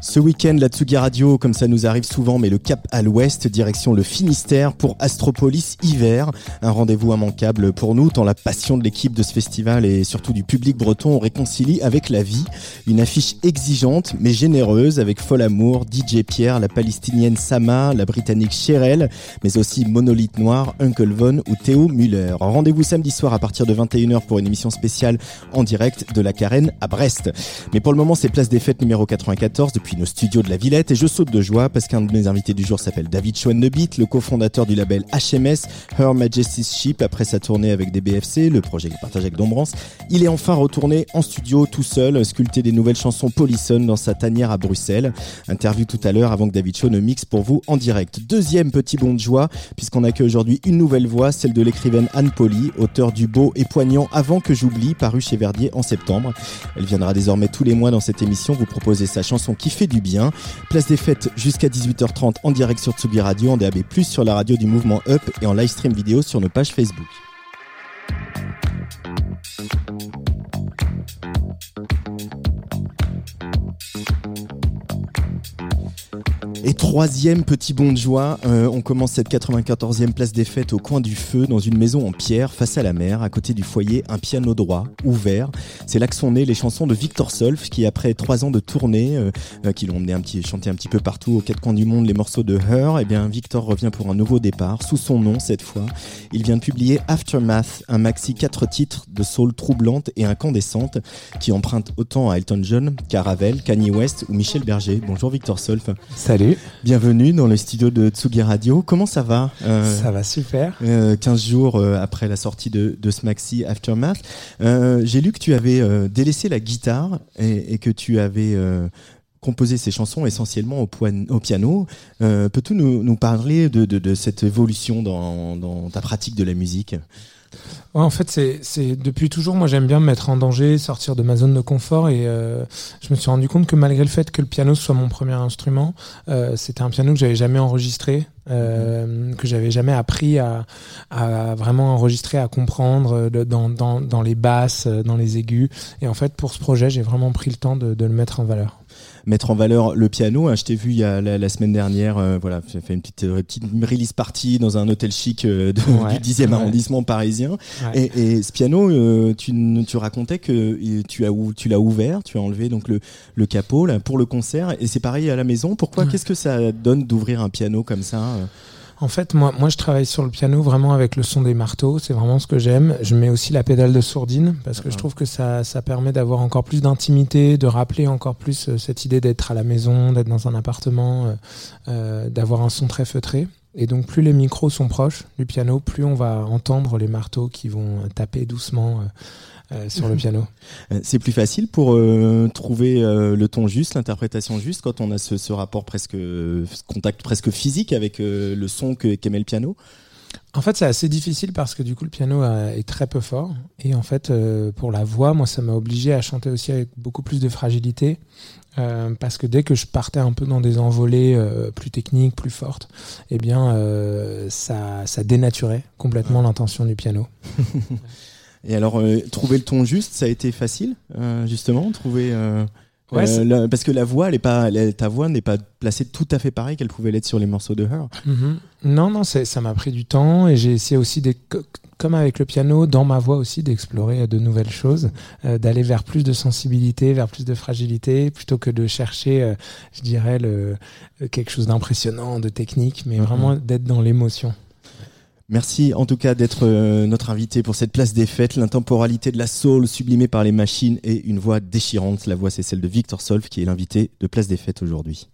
Ce week-end, la Tsugi Radio, comme ça nous arrive souvent, met le cap à l'ouest, direction le Finistère pour Astropolis Hiver. Un rendez-vous immanquable pour nous, tant la passion de l'équipe de ce festival et surtout du public breton on réconcilie avec la vie. Une affiche exigeante mais généreuse avec Fol Amour, DJ Pierre, la palestinienne Sama, la britannique Cherelle, mais aussi Monolithe Noir, Uncle Von ou Théo Muller. Rendez-vous samedi soir à partir de 21h pour une émission spéciale en direct de la Carène à Brest. Mais pour le moment, c'est place des fêtes numéro 94 depuis nos studios de la Villette et je saute de joie parce qu'un de mes invités du jour s'appelle David Schwannebit, le cofondateur du label HMS, Her Majesty's Ship, après sa tournée avec des BFC, le projet qu'il partage avec Dombrance. Il est enfin retourné en studio tout seul, sculpter des nouvelles chansons Polisson dans sa tanière à Bruxelles. Interview tout à l'heure avant que David Shaw ne mixe pour vous en direct. Deuxième petit bond de joie, puisqu'on accueille aujourd'hui une nouvelle voix, celle de l'écrivaine Anne Poli, auteur du beau et poignant Avant que j'oublie, paru chez Verdier en septembre. Elle viendra désormais tous les mois dans cette émission vous proposer sa chanson qui fait du bien. Place des fêtes jusqu'à 18h30 en direct sur Tsugi Radio, en DAB+, sur la radio du mouvement Up et en live stream vidéo sur nos pages Facebook. Et troisième petit bond de joie, euh, on commence cette 94e place des fêtes au coin du feu, dans une maison en pierre, face à la mer, à côté du foyer, un piano droit, ouvert. C'est là que sont nées les chansons de Victor Solf, qui après trois ans de tournée, euh, euh, qui l'ont emmené un petit, chanter un petit peu partout aux quatre coins du monde les morceaux de Her, et bien Victor revient pour un nouveau départ, sous son nom cette fois. Il vient de publier Aftermath, un maxi quatre titres de soul troublante et incandescente, qui emprunte autant à Elton John qu'à Ravel, Kanye West ou Michel Berger. Bonjour Victor Solf. Salut. Bienvenue dans le studio de Tsugi Radio. Comment ça va euh, Ça va super. Euh, 15 jours euh, après la sortie de, de ce maxi Aftermath, euh, j'ai lu que tu avais délaissé la guitare et, et que tu avais composé ces chansons essentiellement au, piano. Peux-tu nous, nous parler de, de, de cette évolution dans, dans ta pratique de la musique? En fait, c'est, depuis toujours, moi j'aime bien me mettre en danger, sortir de ma zone de confort et euh, je me suis rendu compte que malgré le fait que le piano soit mon premier instrument, euh, c'était un piano que j'avais jamais enregistré, euh, que j'avais jamais appris à, vraiment enregistrer, à comprendre dans, les basses, dans les aigus. Et en fait, pour ce projet, j'ai vraiment pris le temps de le mettre en valeur. Mettre en valeur le piano. hein. Je t'ai vu il y a la, la semaine dernière, euh, voilà, j'ai fait une petite, euh, petite release party dans un hôtel chic euh, de- Ouais, du 10e ouais. arrondissement parisien. Ouais. Et, et ce piano, euh, tu, tu racontais que tu as tu l'as ouvert, tu as enlevé donc le, le capot là, pour le concert. Et c'est pareil à la maison. Pourquoi. Qu'est-ce que ça donne d'ouvrir un piano comme ça En fait, moi, moi, je travaille sur le piano vraiment avec le son des marteaux. C'est vraiment ce que j'aime. Je mets aussi la pédale de sourdine parce que je trouve que ça, ça permet d'avoir encore plus d'intimité, de rappeler encore plus euh, cette idée d'être à la maison, d'être dans un appartement, euh, euh, d'avoir un son très feutré. Et donc, plus les micros sont proches du piano, plus on va entendre les marteaux qui vont taper doucement euh, euh, sur le piano. Euh, C'est plus facile pour euh, trouver euh, le ton juste, l'interprétation juste quand on a ce, ce rapport presque, contact presque physique avec le son que- qu'émet le piano? En fait, c'est assez difficile parce que du coup, le piano euh, est très peu fort. Et en fait, euh, pour la voix, moi, ça m'a obligé à chanter aussi avec beaucoup plus de fragilité. Euh, parce que dès que je partais un peu dans des envolées euh, plus techniques, plus fortes, eh bien, ça, ça dénaturait complètement l'intention du piano. Et alors, trouver le ton juste, ça a été facile, justement, trouver. Euh, Ouais, euh, c'est- la- parce que la voix, elle est pas, elle- ta voix n'est pas placée tout à fait pareil qu'elle pouvait l'être sur les morceaux de Her. Mhm. Non, non, ça m'a pris du temps et j'ai essayé aussi, des, co- comme avec le piano, dans ma voix aussi, d'explorer de nouvelles choses, euh, d'aller vers plus de sensibilité, vers plus de fragilité, plutôt que de chercher, euh, je dirais, le, quelque chose d'impressionnant, de technique, mais Mhm. vraiment d'être dans l'émotion. Merci en tout cas d'être euh, notre invité pour cette place des fêtes, l'intemporalité de la soul sublimée par les machines et une voix déchirante. La voix, c'est celle de Victor Solf qui est l'invité de Place des fêtes aujourd'hui.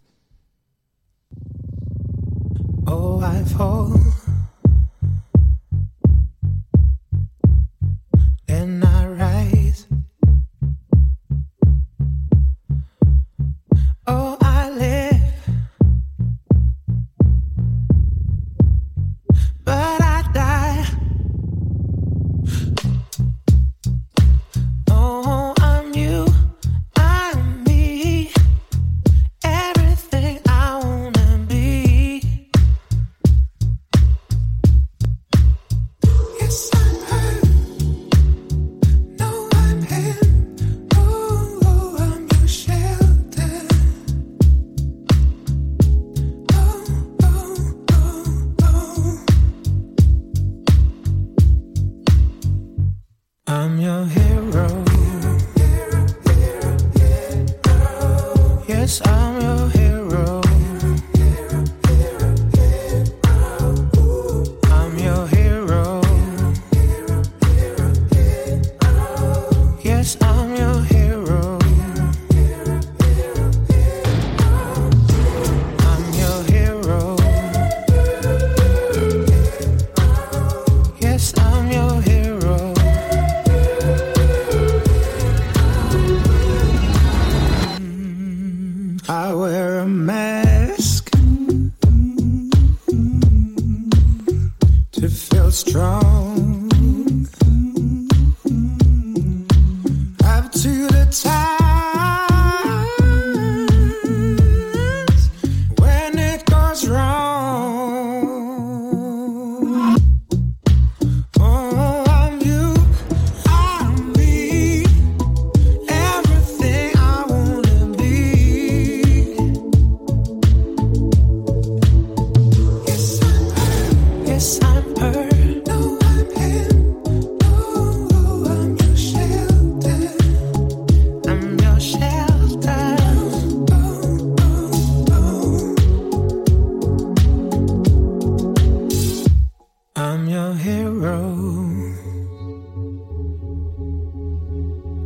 Your hero.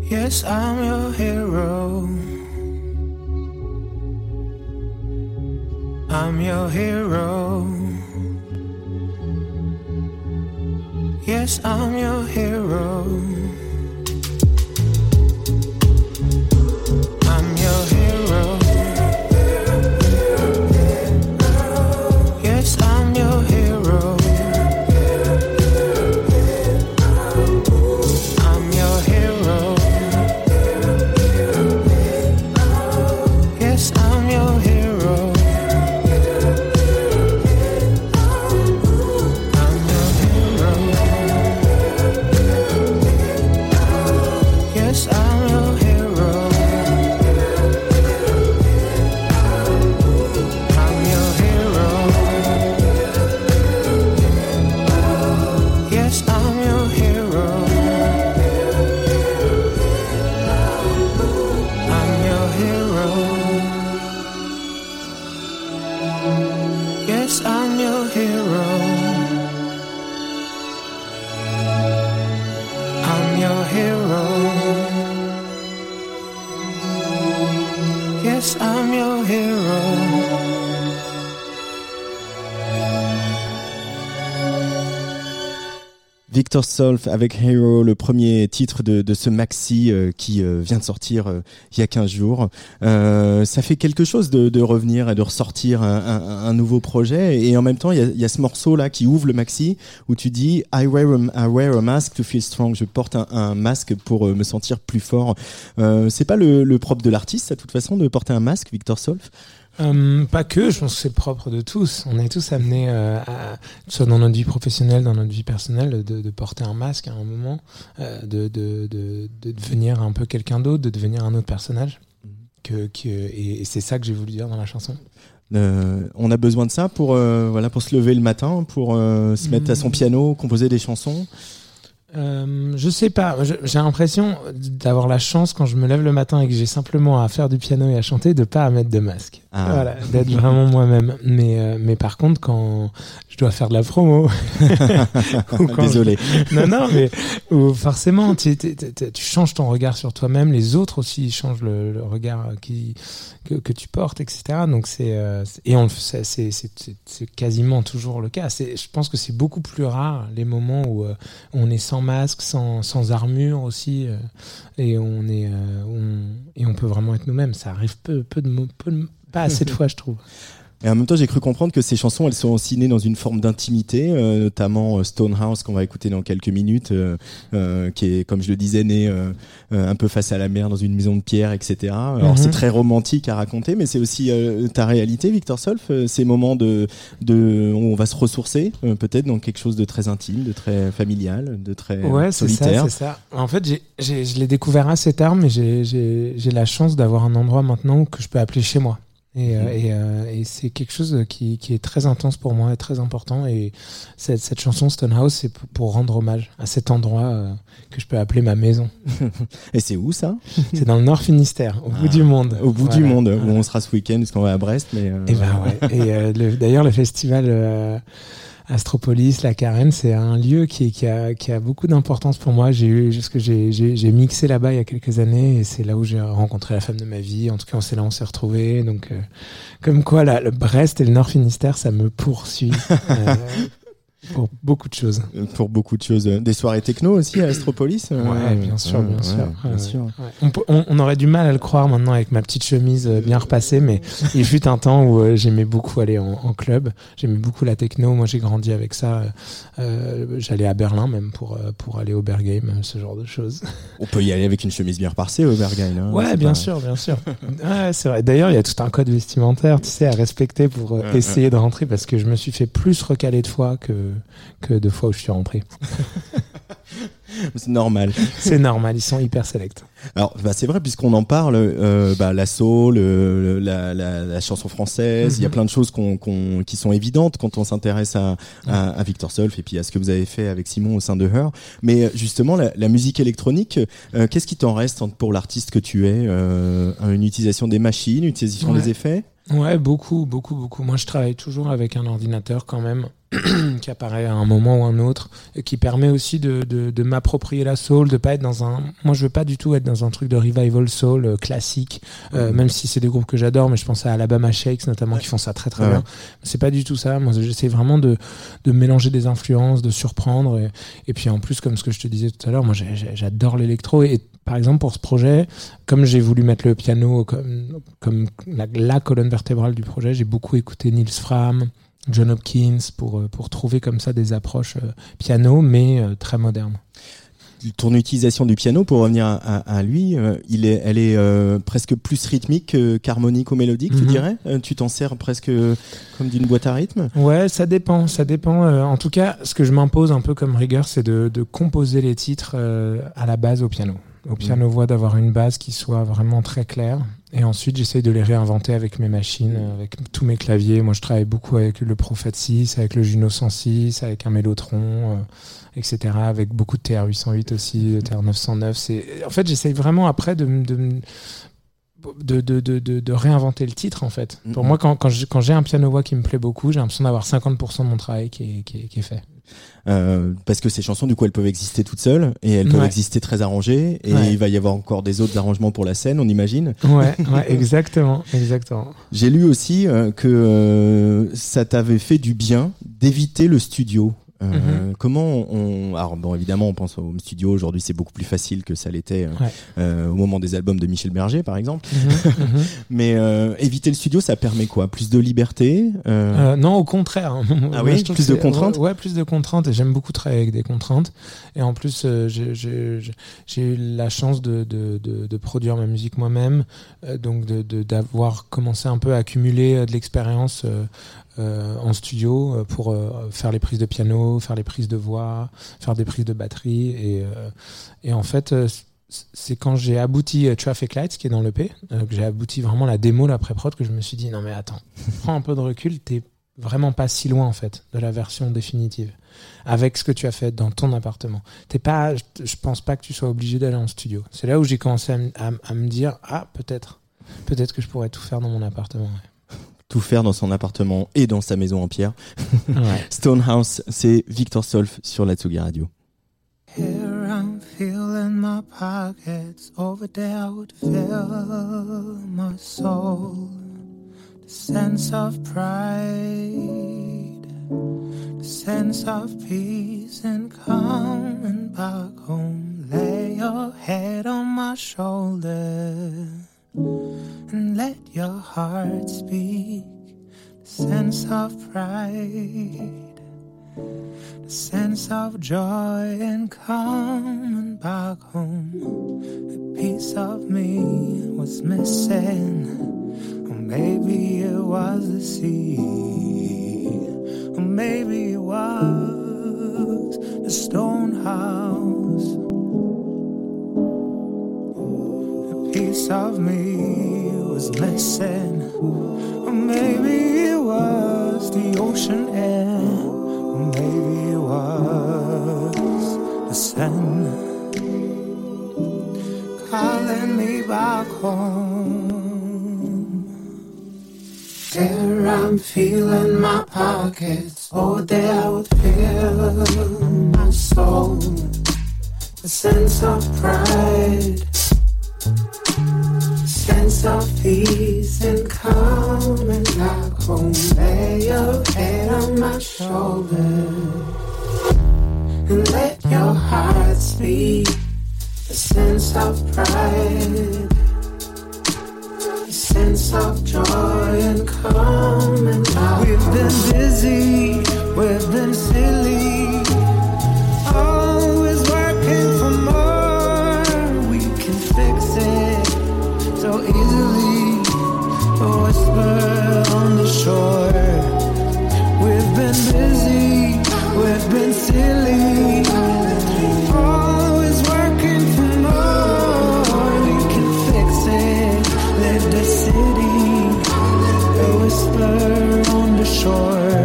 Yes, I'm your hero. I'm your hero. Yes, I'm your hero. Victor Solf avec Hero, le premier titre de, ce maxi euh, qui euh, vient de sortir euh, il y a 15 jours. Ça fait quelque chose de, revenir et de ressortir un, nouveau projet. Et en même temps, il y a, ce morceau là qui ouvre le maxi où tu dis I wear a, I wear a mask to feel strong. Je porte un, masque pour me sentir plus fort. C'est pas le, le propre de l'artiste, à toute façon, de porter un masque, Victor Solf? Euh, pas que, je pense que c'est propre de tous. On est tous amenés, euh, à, soit dans notre vie professionnelle, dans notre vie personnelle, de, de porter un masque à un moment, euh, de, de, de, de devenir un peu quelqu'un d'autre, de devenir un autre personnage. Que, que, et, et c'est ça que j'ai voulu dire dans la chanson. Euh, on a besoin de ça pour euh, voilà pour se lever le matin, pour euh, se mettre à son Mm. piano, composer des chansons. Euh, je sais pas, j'ai l'impression d'avoir la chance quand je me lève le matin et que j'ai simplement à faire du piano et à chanter de pas à mettre de masque. Ah. Voilà, d'être vraiment moi-même. Mais, euh, mais par contre, quand dois faire de la promo, Désolé. non, non, mais ou forcément, tu, tu- tu- tu changes ton regard sur toi-même, les autres aussi changent le, le regard qui, que, que tu portes, etc. Donc c'est euh, et on c'est quasiment toujours le cas. Je pense que c'est beaucoup plus rare les moments où euh, on est sans masque, sans, sans armure aussi, euh, et on est on, et on peut vraiment être nous-mêmes. Ça arrive peu, peu de, peu de- pas assez de fois, je trouve. Et en même temps, j'ai cru comprendre que ces chansons, elles sont aussi nées dans une forme d'intimité, euh, notamment euh, Stonehouse qu'on va écouter dans quelques minutes, euh, euh, qui est, comme je le disais, né euh, un peu face à la mer dans une maison de pierre, etc. Alors Mhm. c'est très romantique à raconter, mais c'est aussi ta réalité, Victor Solf, ces moments de, de, où on va se ressourcer, peut-être dans quelque chose de très intime, de très familial, de très Ouais, c'est ça, solitaire. c'est ça. En fait, j'ai, j'ai, je l'ai découvert assez tard, mais j'ai, j'ai, j'ai la chance d'avoir un endroit maintenant que je peux appeler chez moi. Et, euh, et, euh, et c'est quelque chose qui, qui est très intense pour moi et très important. Et cette, cette chanson Stonehouse, c'est pour, pour rendre hommage à cet endroit euh, que je peux appeler ma maison. Et c'est où ça? C'est dans le Nord Finistère, au Ah, bout du monde. Au bout du monde, voilà. où on sera ce week-end, parce qu'on va à Brest, mais. euh, Et ben ouais. Et le- d'ailleurs, le festival Astropolis, la Carène, c'est un lieu qui, qui, a, qui a beaucoup d'importance pour moi. J'ai eu, parce que j'ai, j'ai, j'ai mixé là-bas il y a quelques années et c'est là où j'ai rencontré la femme de ma vie. En tout cas, c'est là où on s'est retrouvés. Donc, euh, comme quoi, là, le Brest et le Nord Finistère, ça me poursuit. Euh, pour beaucoup de choses. Pour beaucoup de choses. Des soirées techno aussi à Astropolis euh, Ouais, bien sûr, bien ouais, sûr. ouais, bien sûr. Ouais. On, aurait du mal à le croire maintenant avec ma petite chemise euh, bien repassée, mais il fut un temps où euh, j'aimais beaucoup aller en, en club. J'aimais beaucoup la techno. Moi, j'ai grandi avec ça. Euh, euh, J'allais à Berlin même pour euh, pour aller au Bergame, euh, ce genre de choses. On peut y aller avec une chemise bien repassée au Berghain. hein, Ouais, bien sûr, bien sûr. Ouais, c'est vrai. D'ailleurs, il y a tout un code vestimentaire, tu sais, à respecter pour euh, essayer de rentrer, parce que je me suis fait plus recaler de fois que que de fois où je suis rentré. C'est normal. C'est normal, ils sont hyper sélects. Alors, bah, c'est vrai, puisqu'on en parle, euh, bah, la soul, le- le- la, la, la chanson française, il y a Mhm. plein de choses qui sont évidentes quand on s'intéresse à, à, à Victor Solf et puis à ce que vous avez fait avec Simon au sein de Her. Mais euh, justement, la, la musique électronique, euh, qu'est-ce qui t'en reste pour l'artiste que tu es euh, Une utilisation des machines, une utilisation Ouais. des effets? Ouais, beaucoup, beaucoup, beaucoup. Moi, je travaille toujours avec un ordinateur quand même, qui apparaît à un moment ou un autre, et qui permet aussi de, de, de m'approprier la soul, de pas être dans un. Moi, je veux pas du tout être dans un truc de revival soul euh, classique, euh, même si c'est des groupes que j'adore, mais je pense à Alabama Shakes notamment, qui font ça très très Ouais. bien. C'est pas du tout ça. Moi, j'essaie vraiment de, de mélanger des influences, de surprendre, et, et puis en plus, comme ce que je te disais tout à l'heure, moi, j'adore l'électro, et par exemple pour ce projet, comme j'ai voulu mettre le piano comme, comme la, la colonne vertébrale du projet, j'ai beaucoup écouté Niels Fram, John Hopkins pour, euh, pour trouver comme ça des approches euh, piano, mais euh, très modernes. Ton utilisation du piano, pour revenir à, à- à lui, euh, il est, elle est euh, presque plus rythmique que- qu'harmonique ou mélodique, tu Mhm. dirais? Tu t'en sers presque comme d'une boîte à rythme? Ouais, ça dépend, ça dépend. En tout cas, ce que je m'impose un peu comme rigueur, c'est de, de composer les titres à la base au piano. Au piano-voix, d'avoir une base qui soit vraiment très claire. Et ensuite, j'essaye de les réinventer avec mes machines, euh, avec tous mes claviers. Moi, je travaille beaucoup avec le Prophet 6, avec le Juno 106, avec un Mélotron, euh, etc. Avec beaucoup de TR-808 aussi, de TR-909. C'est... En fait, j'essaye vraiment après de, de, de, de, de, réinventer le titre, en fait. Pour moi, quand, quand, j'ai- un piano-voix qui me plaît beaucoup, j'ai l'impression d'avoir 50% de mon travail qui est, qui est, qui est fait. Euh, parce que ces chansons, du coup, elles peuvent exister toutes seules et elles peuvent Ouais. exister très arrangées. Et Ouais. il va y avoir encore des autres arrangements pour la scène, on imagine. Ouais, ouais, exactement, exactement. J'ai lu aussi euh, que euh, ça t'avait fait du bien d'éviter le studio. Euh, Mhm. Comment on, alors bon évidemment on pense au home studio aujourd'hui c'est beaucoup plus facile que ça l'était euh, Ouais. euh, au moment des albums de Michel Berger par exemple Mhm, mhm. mais euh, éviter le studio ça permet quoi? Plus de liberté euh, Euh, non, au contraire. Ah oui? Plus de contraintes? ouais, ouais, plus de contraintes. Et j'aime beaucoup travailler avec des contraintes. Et en plus, euh, j'ai- eu la chance de, de, de, de produire ma musique moi-même, euh, donc de- de- d'avoir commencé un peu à accumuler euh, de l'expérience euh, en studio euh, pour euh, faire les prises de piano, faire les prises de voix, faire des prises de batterie. Et, et en fait, c'est quand j'ai abouti Traffic Lights, qui est dans l'EP, que j'ai abouti vraiment la démo, la pré-prod, que je me suis dit, non mais attends, prends un peu de recul, t'es vraiment pas si loin en fait de la version définitive avec ce que tu as fait dans ton appartement. T'es pas, je, pense pas que tu sois obligé d'aller en studio. C'est là où j'ai commencé à me dire, ah peut-être, peut-être que je pourrais tout faire dans mon appartement. Tout faire dans son appartement et dans sa maison en pierre Ouais. Stonehouse c'est Victor Solf sur la Tsugi Radio Here I'm feeling my pockets. Over there I would fill my soul. The sense of pride, the sense of peace and coming back home. Lay your head on my shoulder and let your heart speak. The sense of pride the sense of joy and coming back home. A piece of me was missing, or maybe it was the sea, or maybe it was the stone house. Piece of me was missing, maybe it was the ocean air. Maybe it was the sun calling me back home. There I'm feeling my pockets. Oh, there I would feel my soul. A sense of pride, sense of peace and coming back home. Lay your head on my shoulder and let your heart speak a sense of pride, a sense of joy and calm and love. We've been busy, we've been silly, always shore. We've been busy, we've been silly. Always working for more. We can fix it. Live the city. A whisper on the shore.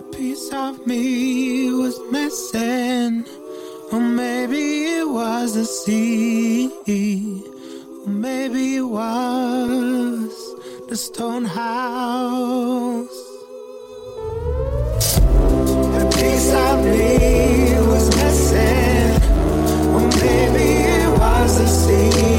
A piece of me was missing. Or maybe it was the sea. Or maybe it was stone house. A piece of me was missing. Or maybe it was the sea.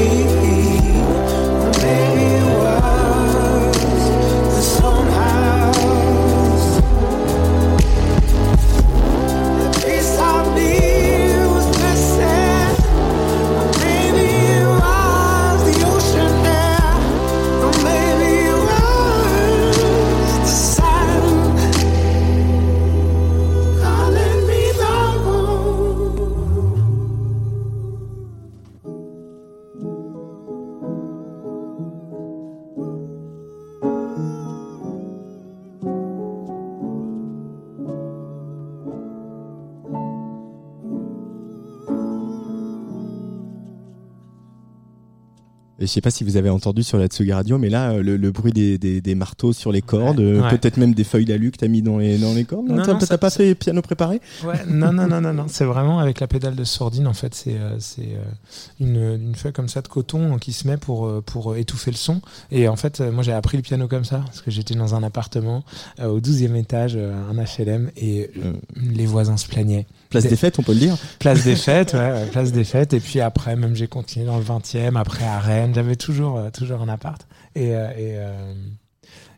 Je sais pas si vous avez entendu sur la Tsugi Radio, mais là, euh, le, le bruit des, des, des marteaux sur les cordes, euh, ouais. peut-être même des feuilles d'alu que t'as mis dans les, dans les cordes. Non, T'as pas fait piano préparé? Ouais, non, non, non, non, non. C'est vraiment avec la pédale de sourdine, en fait, c'est euh, une, une feuille comme ça de coton qui se met pour, pour étouffer le son. Et en fait, moi, j'ai appris le piano comme ça, parce que j'étais dans un appartement euh, au 12e étage, un HLM, et les voisins se plaignaient. Place Des- des fêtes, on peut le dire. Place des fêtes, ouais, place des fêtes. Et puis après, même j'ai continué dans le 20e, après à Rennes. J'avais toujours, euh, toujours un appart. Et, euh, et, euh,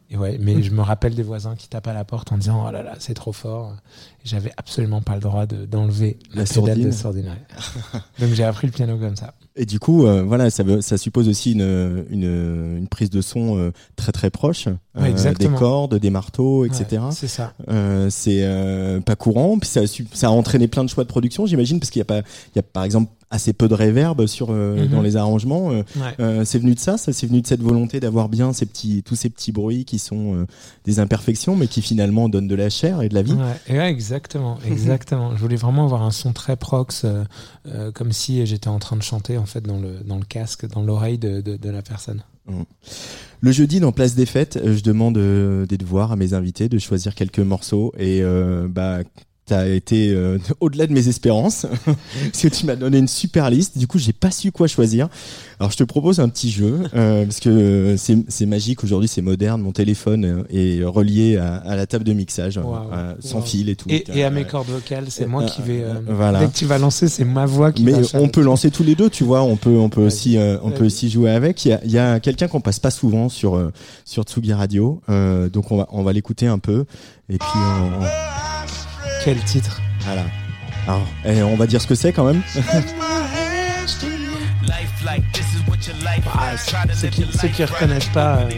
et ouais, mais je me rappelle des voisins qui tapent à la porte en disant Oh là là, c'est trop fort. J'avais absolument pas le droit de- d'enlever La la, pédale sourdine. de sourdine. ouais. Donc j'ai appris le piano comme ça. Et du coup, euh, voilà, ça, ça suppose aussi une, une, une prise de son euh, très très proche, euh, des cordes, des marteaux, etc. Ouais, c'est ça. C'est pas courant, puis ça, ça a entraîné plein de choix de production, j'imagine, parce qu'il y a pas, il y a par exemple assez peu de réverb sur Mhm. dans les arrangements. Ouais. c'est venu de ça, ça c'est venu de cette volonté d'avoir bien ces petits, tous ces petits bruits qui sont des imperfections, mais qui finalement donnent de la chair et de la vie. Ouais, exactement, exactement. Je voulais vraiment avoir un son très prox, euh, euh, comme si j'étais en train de chanter en fait dans le dans le casque, dans l'oreille de, de, de la personne. Le jeudi, dans Place des Fêtes, euh, je demande des devoirs à mes invités de choisir quelques morceaux et bah t'as été euh, au-delà de mes espérances parce que tu m'as donné une super liste. Du coup, j'ai pas su quoi choisir. Alors, je te propose un petit jeu euh, parce que c'est c'est magique aujourd'hui, c'est moderne. Mon téléphone est relié à, à la table de mixage, Wow. euh, sans Wow. fil et tout. Et, et à Euh, mes cordes vocales, c'est moi qui vais. euh, voilà. Dès que tu vas lancer, c'est ma voix qui mais va on peut lancer tous les deux, tu vois. On peut, on peut Ouais. aussi, euh, on Ouais. peut aussi jouer avec. Il y a, a quelqu'un qu'on passe pas souvent sur euh, sur Tsugi Radio, euh, donc on va, on va l'écouter un peu. Et puis, on- Quel titre voilà. Alors, eh, on va dire ce que c'est quand même. Ah, ceux, qui, ceux qui reconnaissent pas euh,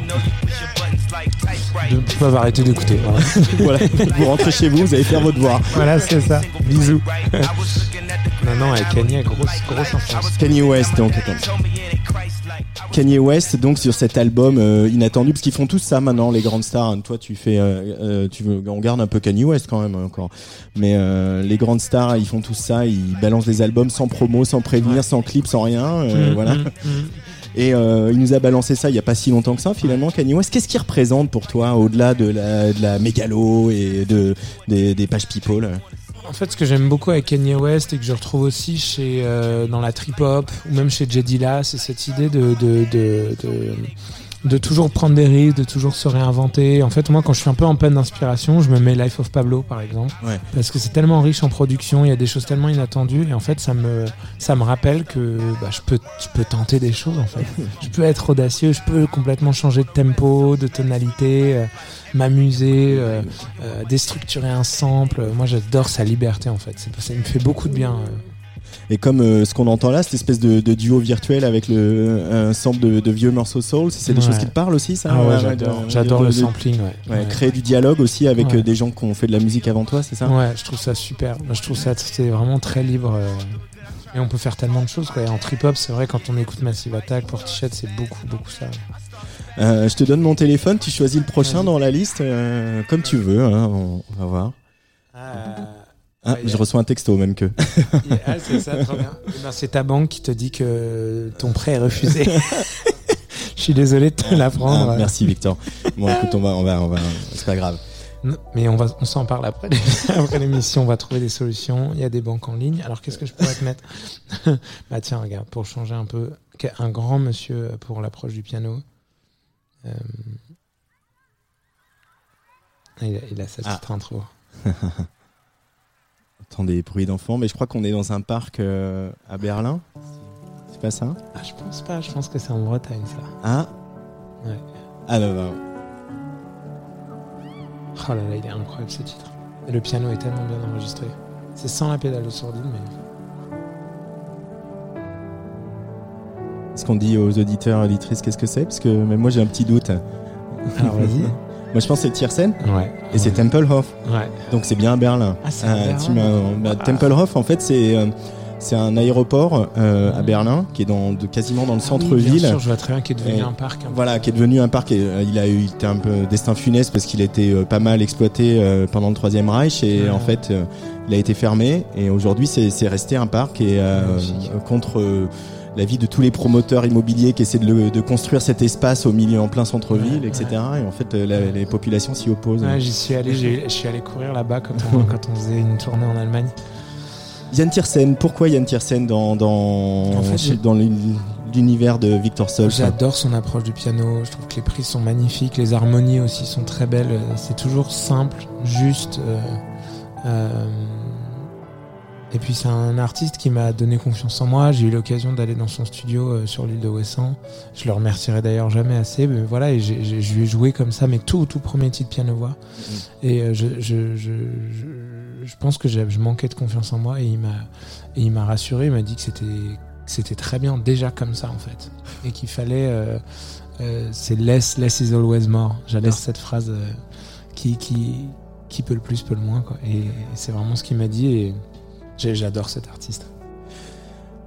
de- peuvent arrêter d'écouter. Voilà, voilà. Vous rentrez chez vous, vous allez faire votre devoir. Voilà, c'est ça. Bisous. non, non, avec Kanye, grosse, grosse influence. Kanye West, donc attends. Kanye West, donc sur cet album euh, inattendu, parce qu'ils font tous ça maintenant, les grandes stars. hein. Toi, tu fais, euh, euh, tu veux, on garde un peu Kanye West quand même hein, encore. Mais euh, les grandes stars, ils font tous ça, ils balancent des albums sans promo, sans prévenir, Ouais. sans clip, sans rien, euh, Mm, voilà. mm, mm. Et euh, il nous a balancé ça il y a pas si longtemps que ça finalement Kanye West. Qu'est-ce qu'il représente pour toi au-delà de la, de la mégalo et de des, des pages people En fait, ce que j'aime beaucoup avec Kanye West et que je retrouve aussi chez euh, dans la trip hop ou même chez Jay Dilla, c'est cette idée de de, de, de de toujours prendre des risques, de toujours se réinventer. En fait, moi, quand je suis un peu en peine d'inspiration, je me mets Life of Pablo, par exemple, Ouais. parce que c'est tellement riche en production, il y a des choses tellement inattendues, et en fait, ça me, ça me rappelle que bah, je peux, je peux tenter des choses. En fait, je peux être audacieux, je peux complètement changer de tempo, de tonalité, euh, m'amuser, euh, euh, déstructurer un sample. Moi, j'adore sa liberté, en fait. C'est, ça me fait beaucoup de bien. Et comme euh, ce qu'on entend là, cette espèce de, de duo virtuel avec le un sample de, de vieux morceaux soul, c'est des Ouais. choses qui te parlent aussi, ça Ah ouais, j'adore, le de- sampling. Ouais. Ouais, Ouais. créer du dialogue aussi avec Ouais. euh, des gens qui ont fait de la musique avant toi, c'est ça Ouais, je trouve ça super. Je trouve ça c'est vraiment très libre. euh, Et on peut faire tellement de choses. Quoi. Et en trip-hop, c'est vrai, quand on écoute Massive Attack, Portichet, c'est beaucoup, beaucoup ça. Euh, Je te donne mon téléphone, tu choisis le prochain dans la liste, euh, comme tu veux, hein, on, on va voir. Ah, Ouais, je reçois un texto même que. ah, c'est ça, trop bien. Eh ben, c'est ta banque qui te dit que ton prêt est refusé. Je suis désolé de te l'apprendre. Ah, merci Victor. Bon écoute, on va, on va, on va, c'est pas grave. Non, Mais on, va, on s'en parle après, après l'émission. On va trouver des solutions. Il y a des banques en ligne. Alors, qu'est-ce que je pourrais te mettre Bah, tiens, regarde, pour changer un peu, un grand monsieur pour l'approche du piano. Euh, Il a, il a sa Ah. petite intro. Entend des bruits d'enfants, mais je crois qu'on est dans un parc euh, à Berlin. C'est pas ça? Ah, je pense pas. Je pense que c'est en Bretagne, ça. Ah? Ouais. Ah là, là. Oh là là, il est incroyable ce titre. Et le piano est tellement bien enregistré. C'est sans la pédale de sourdine, mais. Est-ce qu'on dit aux auditeurs, auditrices, qu'est-ce que c'est? Parce que même moi j'ai un petit doute. Alors vas-y. Moi je pense que c'est Tiersen Ouais. et c'est Tempelhof. Ouais. Donc c'est bien à Berlin. Ah, c'est tu m'as- bah, Ah. Tempelhof en fait c'est euh, c'est un aéroport euh, à Berlin qui est dans de, quasiment dans le Ah oui, centre-ville. bien sûr, je vois très bien qu'il est devenu Et un parc. un peu. Voilà, qui est devenu un parc. Et, euh, il a eu été un peu destin funeste parce qu'il a été euh, pas mal exploité euh, pendant le Troisième Reich et Ouais. en fait euh, il a été fermé et aujourd'hui c'est c'est resté un parc et euh, euh, contre euh, l'avis de tous les promoteurs immobiliers qui essaient de, le- de construire cet espace au milieu en plein centre-ville, Ouais, etc. Et en fait euh, la- les populations s'y opposent. Ouais, j'y suis allé, je suis allé courir là-bas quand on, quand on faisait une tournée en Allemagne. Yann Tiersen, pourquoi Yann Tiersen dans dans En fait, j'ai- dans l'uni- l'univers de Victor Solf? J'adore son approche du piano. Je trouve que les prises sont magnifiques, les harmonies aussi sont très belles. C'est toujours simple, juste. euh, euh, et puis c'est un artiste qui m'a donné confiance en moi. J'ai eu l'occasion d'aller dans son studio euh, sur l'île de Ouessant. Je le remercierai d'ailleurs jamais assez. Mais voilà, et je lui ai joué comme ça mes tout tout premiers titres piano voix. Et euh, je, je, je, je, pense que je manquais de confiance en moi et il m'a il m'a rassuré. Il m'a dit que c'était que c'était très bien déjà comme ça en fait et qu'il fallait euh, euh, c'est less less is always more. J'adore cette phrase euh, qui qui qui peut le plus peut le moins quoi. Et, c'est vraiment ce qu'il m'a dit et j'adore cet artiste.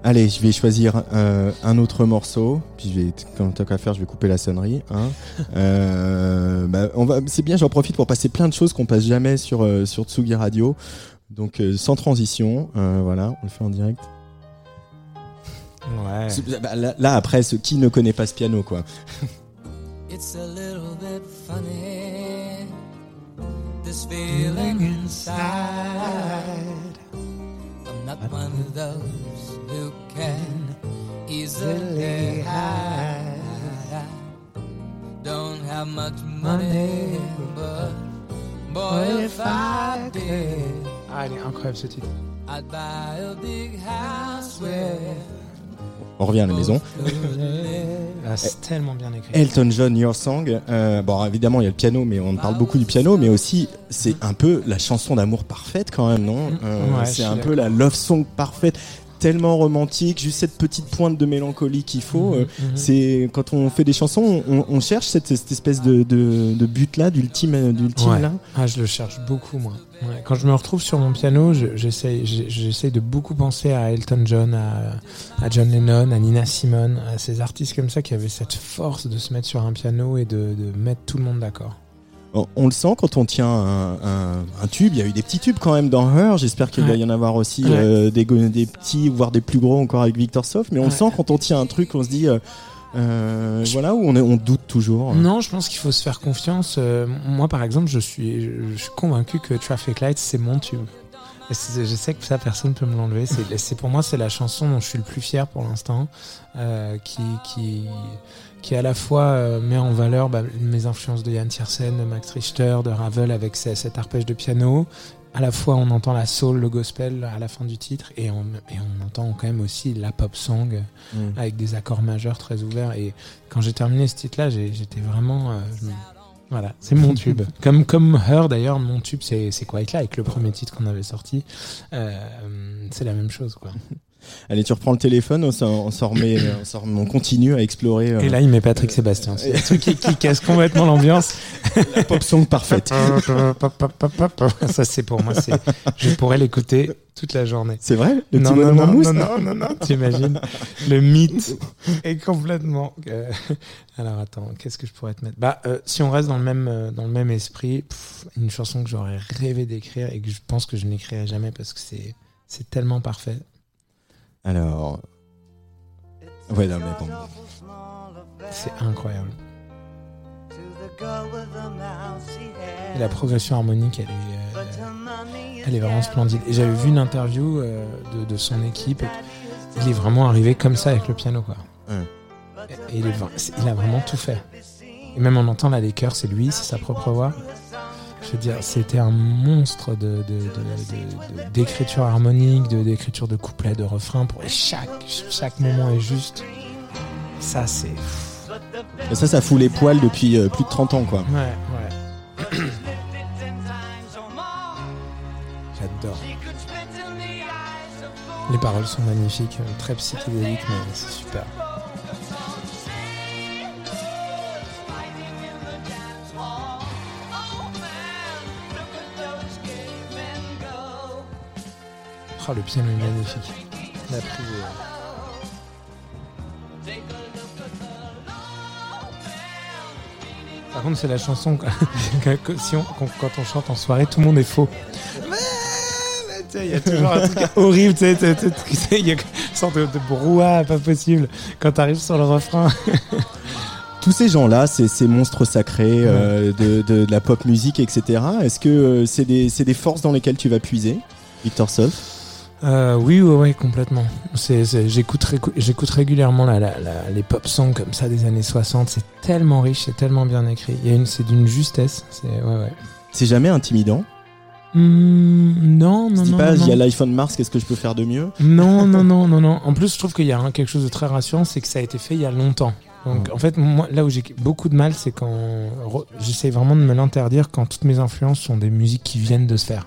Allez, je vais choisir euh, un autre morceau. Puis je vais, comme tant qu'à faire, je vais couper la sonnerie. Hein. Euh, bah, on va, c'est bien. J'en profite pour passer plein de choses qu'on passe jamais sur euh, sur Tsugi Radio. Donc euh, sans transition, euh, voilà, on le fait en direct. Ouais. Bah, là, là, après, ce qui ne connaît pas ce piano, quoi. It's a little bit funny, this feeling inside. Not one of those who can easily hide. I don't have much money, but boy, if I did, Ah, il est incroyable ce titre. I'd buy a big house where On revient à la maison. Ah, c'est tellement bien écrit. Elton John, Your Song. Euh, bon, évidemment, il y a le piano, mais on parle beaucoup du piano, mais aussi, c'est un peu la chanson d'amour parfaite quand même, non? Euh, Ouais, C'est un peu la love song parfaite, tellement romantique, juste cette petite pointe de mélancolie qu'il faut. euh, Mhm. C'est quand on fait des chansons, on, on cherche cette, cette espèce de, de, de but là, d'ultime, d'ultime Ouais. là. Ah, je le cherche beaucoup, moi. Ouais, Quand je me retrouve sur mon piano, je- j'essaye j'ai- j'essaye de beaucoup penser à Elton John, à, à John Lennon, à Nina Simone, à ces artistes comme ça qui avaient cette force de se mettre sur un piano et de, de mettre tout le monde d'accord. On, on le sent quand on tient un, un- un tube. Il y a eu des petits tubes quand même dans Her. J'espère qu'il va y en avoir aussi Ouais. euh, des, petits, voire des plus gros encore avec Victor Soft. Mais on le sent quand on tient un truc, on se dit, euh, euh, voilà, où on, est, on doute toujours. Non, je pense qu'il faut se faire confiance. Moi, par exemple, je suis, je, suis convaincu que Traffic Lights, c'est mon tube. Et Je sais que ça, personne peut me l'enlever. C'est, c'est pour moi, c'est la chanson dont je suis le plus fier pour l'instant, euh, qui, qui, qui à la fois euh, met en valeur bah, mes influences de Yann Tiersen, de Max Richter, de Ravel avec ce- cet arpège de piano. À la fois, on entend la soul, le gospel à la fin du titre, et on, et on entend quand même aussi la pop song Mm. avec des accords majeurs très ouverts. Et quand j'ai terminé ce titre-là, j'étais vraiment. euh, voilà, c'est mon tube. comme comme Her d'ailleurs, mon tube c'est c'est Quiet Like, le premier titre qu'on avait sorti. Euh, c'est la même chose quoi. Allez, tu reprends le téléphone, on s'en remet, euh, on, on continue à explorer euh, Et là, il met Patrick Sébastien. C'est un truc qui, qui casse complètement l'ambiance. la pop song parfaite. Ça c'est pour moi, je pourrais l'écouter toute la journée. C'est vrai? Le non, petit non, non, mousse non, non, non, non, t'imagines Le mythe est complètement. euh, Alors attends, qu'est-ce que je pourrais te mettre? Bah, euh, si on reste dans le même euh, dans le même esprit, pff, une chanson que j'aurais rêvé d'écrire et que je pense que je n'écrirai jamais parce que c'est tellement parfait. Alors. Ouais, non, mais bon. C'est incroyable. Et la progression harmonique, elle est, euh, elle est vraiment splendide. Et j'avais vu une interview euh, de, de son équipe. Il est vraiment arrivé comme ça avec le piano, quoi. Ouais. Et il, est il a vraiment tout fait. Et même on entend là les chœurs, c'est lui, c'est sa propre voix. Je veux dire, c'était un monstre de, d'écriture harmonique, de, d'écriture de couplets, de refrains. Pour et chaque, chaque moment est juste. Ça, c'est. Et ça, ça fout les poils depuis euh, plus de 30 ans, quoi. Ouais, ouais. J'adore. Les paroles sont magnifiques, euh, très psychédéliques, mais c'est super. Oh, le piano est magnifique. La est- Par contre, c'est la chanson que, si on, quand on chante en soirée, tout le monde est faux. Il y a toujours un truc horrible, tu sais, il y a une sorte de, de brouhaha pas possible quand tu arrives sur le refrain. Tous ces gens-là, ces, ces monstres sacrés euh, de, de- de la pop musique, etc., est-ce que euh, c'est des, c'est des forces dans lesquelles tu vas puiser, Victor Solf? Euh, oui, oui, oui, complètement. J'écoute, régulièrement la, la- la- les pop songs comme ça des années 60. C'est tellement riche, c'est tellement bien écrit. C'est d'une justesse. C'est, ouais, ouais. C'est jamais intimidant? Hmm, non, non, dis non. pas, non, il y a l'iPhone Mars, qu'est-ce que je peux faire de mieux? Non, non, non, non, non. En plus, je trouve qu'il y a quelque chose de très rassurant, c'est que ça a été fait il y a longtemps. Donc, Ouais. en fait, moi, là où j'ai beaucoup de mal, c'est quand j'essaie vraiment de me l'interdire quand toutes mes influences sont des musiques qui viennent de se faire.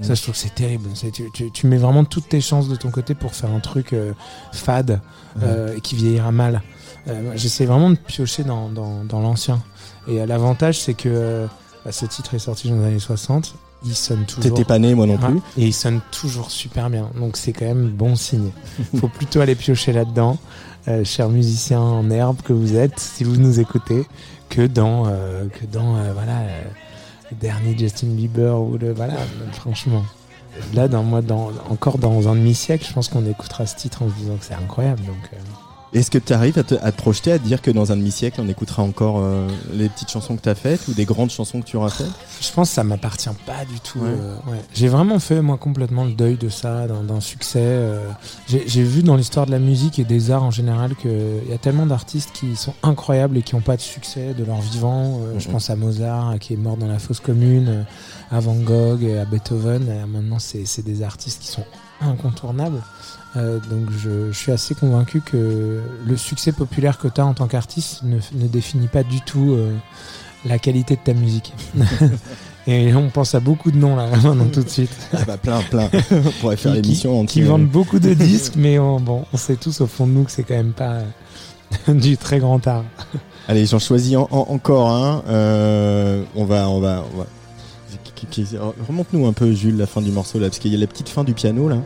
Ça, je trouve que c'est terrible. Tu, tu- tu mets vraiment toutes tes chances de ton côté pour faire un truc euh, fade euh, et qui vieillira mal. Euh, j'essaie vraiment de piocher dans, dans, dans l'ancien. Et l'avantage, c'est que bah, ce titre est sorti dans les années 60. Il sonne toujours. T'étais pas né, moi non plus. Et il sonne toujours super bien. Donc c'est quand même bon signe. Faut plutôt aller piocher là-dedans, euh, chers musiciens en herbe que vous êtes, si vous nous écoutez, que dans euh, que dans euh, voilà le dernier Justin Bieber ou le voilà. franchement, là dans moi dans encore dans un demi siècle, je pense qu'on écoutera ce titre en se disant que c'est incroyable. Euh, Est-ce que tu arrives à te, à te projeter, à te dire que dans un demi-siècle, on écoutera encore euh, les petites chansons que tu as faites ou des grandes chansons que tu auras faites? Je pense que ça m'appartient pas du tout. Ouais. euh, ouais. J'ai vraiment fait moi complètement le deuil de ça, d'un succès. euh. J'ai vu dans l'histoire de la musique et des arts en général qu'il y a tellement d'artistes qui sont incroyables et qui n'ont pas de succès de leur vivant. Je pense à Mozart qui est mort dans la fosse commune, à Van Gogh, et à Beethoven. Et maintenant, c'est des artistes qui sont incontournables. Euh, donc je, je suis assez convaincu que le succès populaire que tu as en tant qu'artiste ne, ne définit pas du tout euh, la qualité de ta musique. Et on pense à beaucoup de noms là, maintenant tout de suite. Ah bah plein, plein. on pourrait faire Qui- l'émission Qui entière. vendent beaucoup de disques, mais on, bon, on sait tous au fond de nous que c'est quand même pas du très grand art. Allez, j'en choisis en- en- encore un. Euh, on va, on va, va. qui- qui- qui- Remonte-nous un peu, Jules, la fin du morceau là, parce qu'il y a la petite fin du piano là.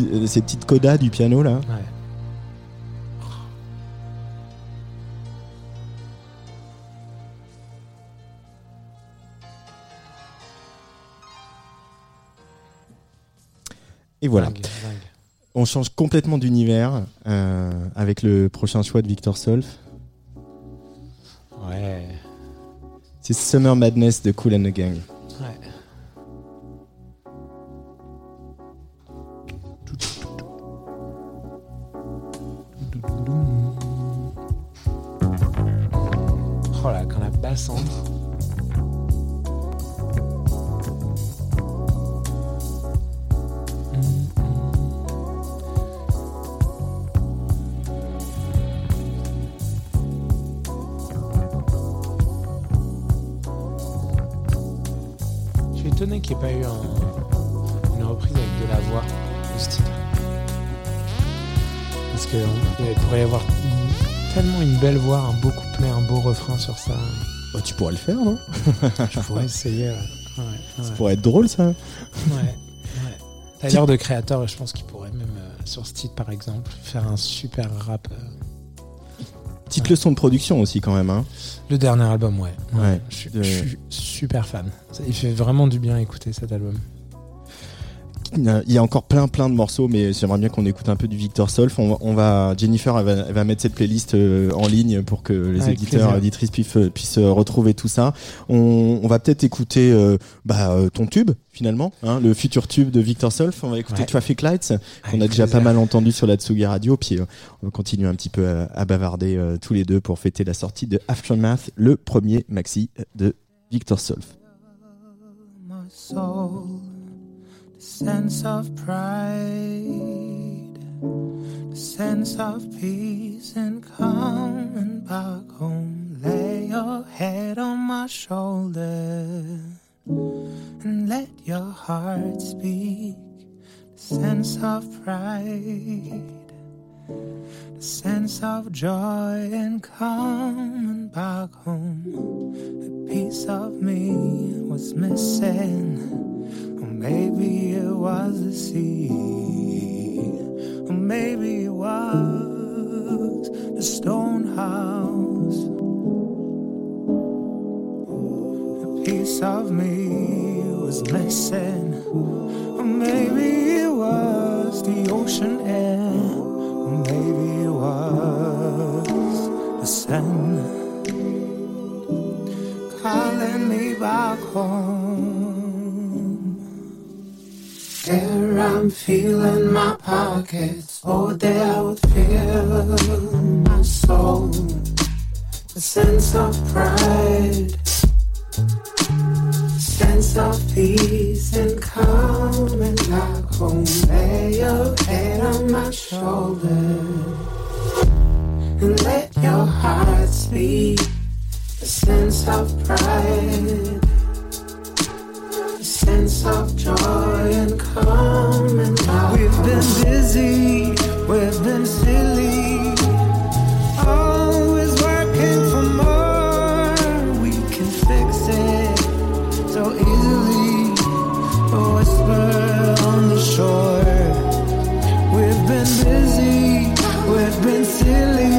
Euh, Ces petites codas du piano là. Ouais. Et voilà. Dingue, dingue. On change complètement d'univers euh, avec le prochain choix de Victor Solf. Ouais. C'est Summer Madness de Cool and the Gang. Qu'il n'y ait pas eu un- une reprise avec de la voix de ce titre. Parce qu'il pourrait y avoir une- tellement une belle voix, un beau couplet, un beau refrain sur ça. Bah, tu pourrais le faire, non? Je pourrais essayer. Ouais. Ouais, Ça pourrait être drôle, ça. Ouais, l'air de créateur je pense qu'il pourrait même, euh, sur ce titre par exemple, faire un super rap. euh. Petite leçon de production aussi, quand même. Hein. Le dernier album, ouais. Ouais, je, suis, de- je suis super fan. Il fait vraiment du bien écouter cet album. Il y a encore plein plein de morceaux, mais j'aimerais bien qu'on écoute un peu du Victor Solf. On va, on va- Jennifer elle va, elle va mettre cette playlist euh, en ligne pour que les Avec éditeurs plaisir. et éditrices puissent, puissent euh, retrouver tout ça. On, on va peut-être écouter euh, bah, euh, ton tube finalement, hein, le futur tube de Victor Solf. On va écouter Ouais. Traffic Lights qu'on a déjà pas mal entendu sur la Tsugi Radio. Puis euh, on va continuer un petit peu à, à bavarder euh, tous les deux pour fêter la sortie de Aftermath, le premier maxi de Victor Solf. my soul, the sense of pride, the sense of peace and coming back home. Lay your head on my shoulder and let your heart speak. The sense of pride, the sense of joy and coming back home. A piece of me was missing, or maybe it was the sea, or maybe it was the stone house. A piece of me was missing, or maybe it was the ocean air, or maybe it was the sun calling me back home. I'm feeling my pockets, oh, there I would feel my soul. A sense of pride, a sense of peace and coming back home. Lay your head on my shoulder. And let your heart speak. A sense of pride, sense of joy and coming back. We've been busy, we've been silly, always working for more. We can fix it so easily, a whisper on the shore. We've been busy, we've been silly.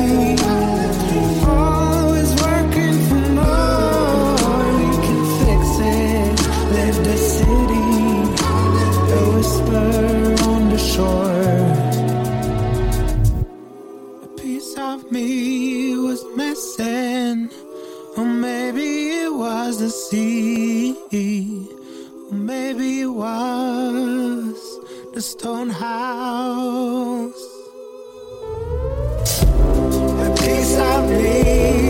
The stone house. A piece of me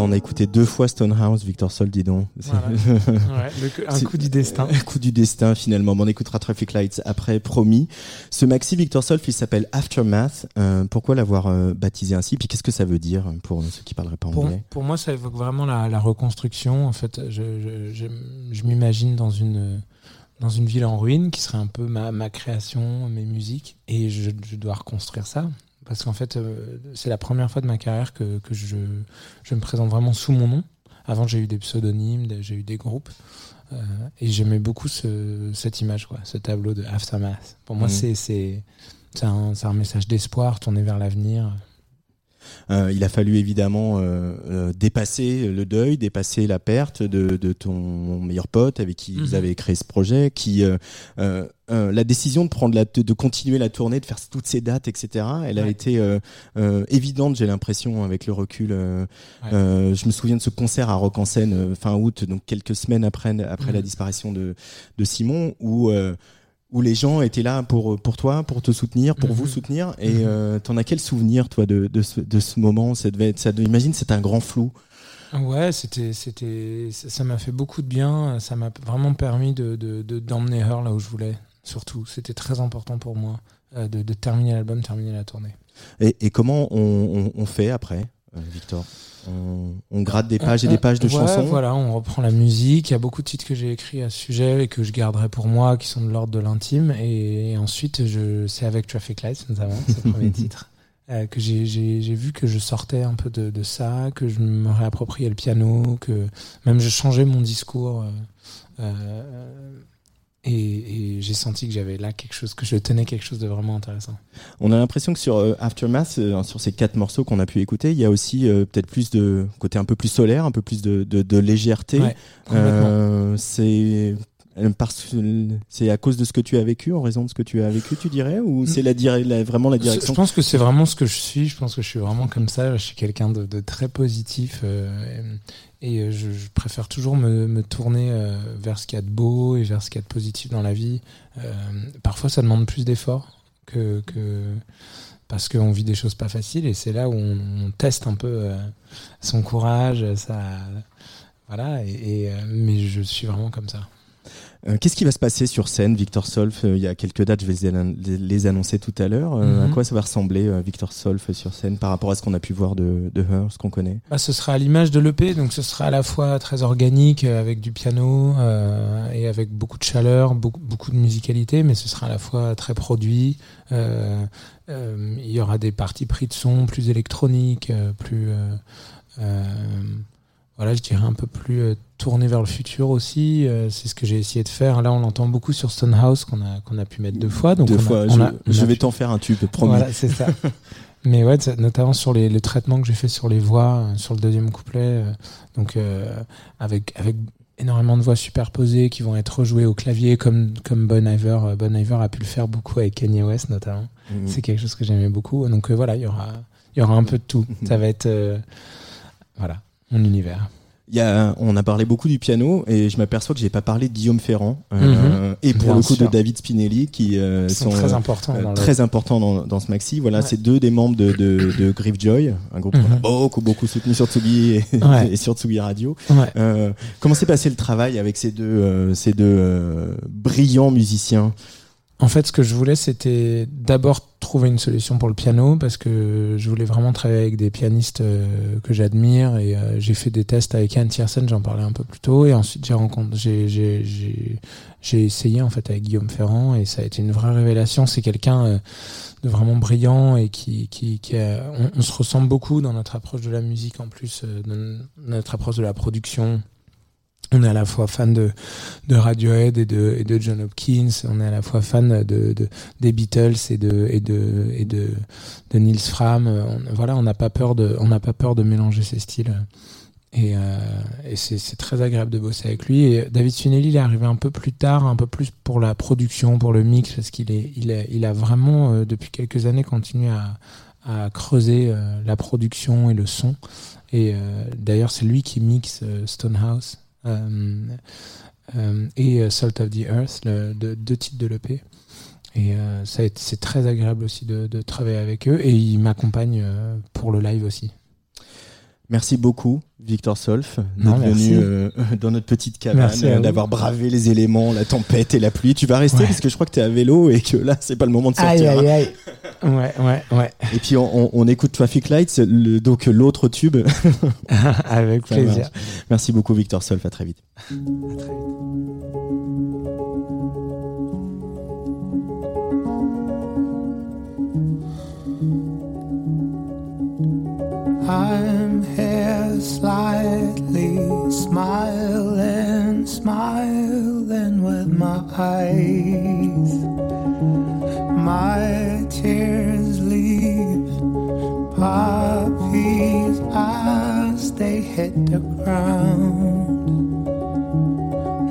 Ben, on a écouté deux fois Stonehouse, Victor Sol, dis donc. Voilà. Ouais, le- un coup du destin. Un coup du destin finalement. Bon, on écoutera Traffic Lights après, promis. Ce maxi Victor Solf, il s'appelle Aftermath. Euh, pourquoi l'avoir euh, baptisé ainsi? Puis qu'est-ce que ça veut dire pour ceux qui parleraient pas Pour, anglais? pour moi, ça évoque vraiment la, la reconstruction. En fait, je, je, je, je m'imagine dans une, dans une ville en ruine qui serait un peu ma, ma création, mes musiques, et je, je dois reconstruire ça. Parce qu'en fait, euh, c'est la première fois de ma carrière que, que je, je me présente vraiment sous mon nom. Avant, j'ai eu des pseudonymes, j'ai eu des groupes. Euh, et j'aimais beaucoup ce, cette image, quoi, ce tableau de Aftermath. Pour moi, c'est un, c'est un message d'espoir tourné vers l'avenir. Euh, il a fallu évidemment euh, euh, dépasser le deuil, dépasser la perte de, de ton meilleur pote avec qui vous Mhm. avez créé ce projet, qui euh, la décision de prendre la, de, continuer la tournée, de faire toutes ces dates, etc. Elle a été euh, euh, évidente, j'ai l'impression, avec le recul. Ouais. je me souviens de ce concert à Rock en scène euh, fin août, donc quelques semaines après après la Mhm. disparition de, de Simon, où où les gens étaient là pour pour toi, pour te soutenir, pour Mhm. vous soutenir. Et Mhm. euh, t'en as quel souvenir toi de, de, ce, de ce moment Ça devait être, ça, devait- imagine, c'est un grand flou. Ouais, c'était, c'était, ça m'a fait beaucoup de bien. Ça m'a vraiment permis de, de, de- d'emmener Her là où je voulais. Surtout, c'était très important pour moi euh, de, de terminer l'album, terminer la tournée. Et, et comment on, on, on fait après, Victor on, on gratte des pages et des pages de Ouais, chansons. Voilà, on reprend la musique. Il y a beaucoup de titres que j'ai écrits à ce sujet et que je garderai pour moi, qui sont de l'ordre de l'intime. Et, ensuite, je, c'est avec Traffic Lights notamment, c'est le premier titre. euh, que j'ai, j'ai, j'ai vu que je sortais un peu de, de ça, que je me réappropriais le piano, que même je changeais mon discours. euh, euh, et, et j'ai senti que j'avais là quelque chose, que je tenais quelque chose de vraiment intéressant. On a l'impression que sur euh, Aftermath, euh, sur ces quatre morceaux qu'on a pu écouter, il y a aussi euh, peut-être plus de côté un peu plus solaire, un peu plus de, de, de légèreté. Ouais, c'est c'est à cause de ce que tu as vécu, en raison de ce que tu as vécu, tu dirais, ou c'est la, la- vraiment la Je direction? pense que c'est vraiment ce que je suis. Je pense que je suis vraiment comme ça. Je suis quelqu'un de, de très positif euh, et, et je, préfère toujours me, tourner euh, vers ce qu'il y a de beau et vers ce qu'il y a de positif dans la vie. Euh, parfois, ça demande plus d'efforts que, que parce qu'on vit des choses pas faciles et c'est là où on, teste un peu euh, son courage, ça. Voilà, et, euh, mais je suis vraiment comme ça. Euh, Qu'est-ce qui va se passer sur scène, Victor Solf Euh, Il y a quelques dates, je vais les, annon- les- les annoncer tout à l'heure. Euh, À Mhm. quoi ça va ressembler, Victor Solf, sur scène, par rapport à ce qu'on a pu voir de, de Her, ce qu'on connaît? Bah, ce sera à l'image de l'EP, donc ce sera à la fois très organique avec du piano euh, et avec beaucoup de chaleur, beaucoup, beaucoup de musicalité, mais ce sera à la fois très produit. Euh, euh, il y aura des parties pris de son plus électroniques, plus voilà, je dirais un peu plus tourné vers le futur aussi. Euh, c'est ce que j'ai essayé de faire. Là, on l'entend beaucoup sur Stonehouse qu'on a qu'on a pu mettre deux fois. Donc Deux on a- fois, on je, on vais pu- t'en faire un tube, promis. voilà, c'est ça. Mais ouais, notamment sur les, les traitements que j'ai fait sur les voix, euh, sur le deuxième couplet, euh, donc avec avec énormément de voix superposées qui vont être rejouées au clavier comme comme Bon Iver, Bon Iver a pu le faire beaucoup avec Kanye West notamment. Mhm. C'est quelque chose que j'aimais beaucoup. Donc voilà, il y aura il y aura un peu de tout. Ça va être voilà mon univers. Il y a, on a parlé beaucoup du piano et je m'aperçois que j'ai pas parlé de Guillaume Ferrand euh, et pour Bien le coup sûr. de David Spinelli qui euh, sont, très importants euh, dans le très importants dans, dans ce maxi. Voilà, Ouais. c'est deux des membres de, de, de Griffjoy, un groupe qu'on a Mhm. beaucoup beaucoup soutenu sur Tsugi et, Ouais. et sur Tsugi Radio. Ouais. Euh, comment s'est passé le travail avec ces deux euh, ces deux euh, brillants musiciens En fait, ce que je voulais, c'était d'abord trouver une solution pour le piano parce que je voulais vraiment travailler avec des pianistes euh, que j'admire et euh, j'ai fait des tests avec Anne Tiersen, j'en parlais un peu plus tôt et ensuite j'ai rencontré, j'ai, essayé en fait avec Guillaume Ferrand et ça a été une vraie révélation. C'est quelqu'un euh, de vraiment brillant et qui, qui, on, se ressemble beaucoup dans notre approche de la musique en plus, dans notre approche de la production. On est à la fois fan de, de Radiohead et de, de John Hopkins. On est à la fois fan de, de des Beatles et de et de et de, de Nils Fram. On, voilà, on n'a pas peur de pas peur de mélanger ces styles. Et, euh, c'est très agréable de bosser avec lui. Et David Finelli, il est arrivé un peu plus tard, un peu plus pour la production, pour le mix, parce qu'il est il il a vraiment euh, depuis quelques années continué à à creuser euh, la production et le son. Et d'ailleurs, c'est lui qui mixe Stonehouse et euh, Salt of the Earth, deux titres de l'EP. Et euh, c'est très agréable aussi de, travailler avec eux et ils m'accompagnent euh, pour le live aussi. Merci beaucoup, Victor Solf, d'être venu euh, dans notre petite cabane, à euh, d'avoir bravé les éléments, la tempête et la pluie. Tu vas rester Ouais. parce que je crois que tu es à vélo et que là, c'est pas le moment de sortir. hein. aïe. Ouais, ouais, ouais. Et puis on, on- on écoute Traffic Lights, le, donc l'autre tube. Avec Ça plaisir. marche. Merci beaucoup, Victor Solf. À très vite. I'm here slightly smiling, smiling. With my eyes. My tears leave poppies as they hit the ground.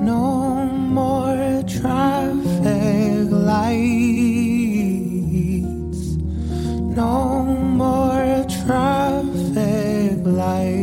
No more traffic lights. No more traffic lights.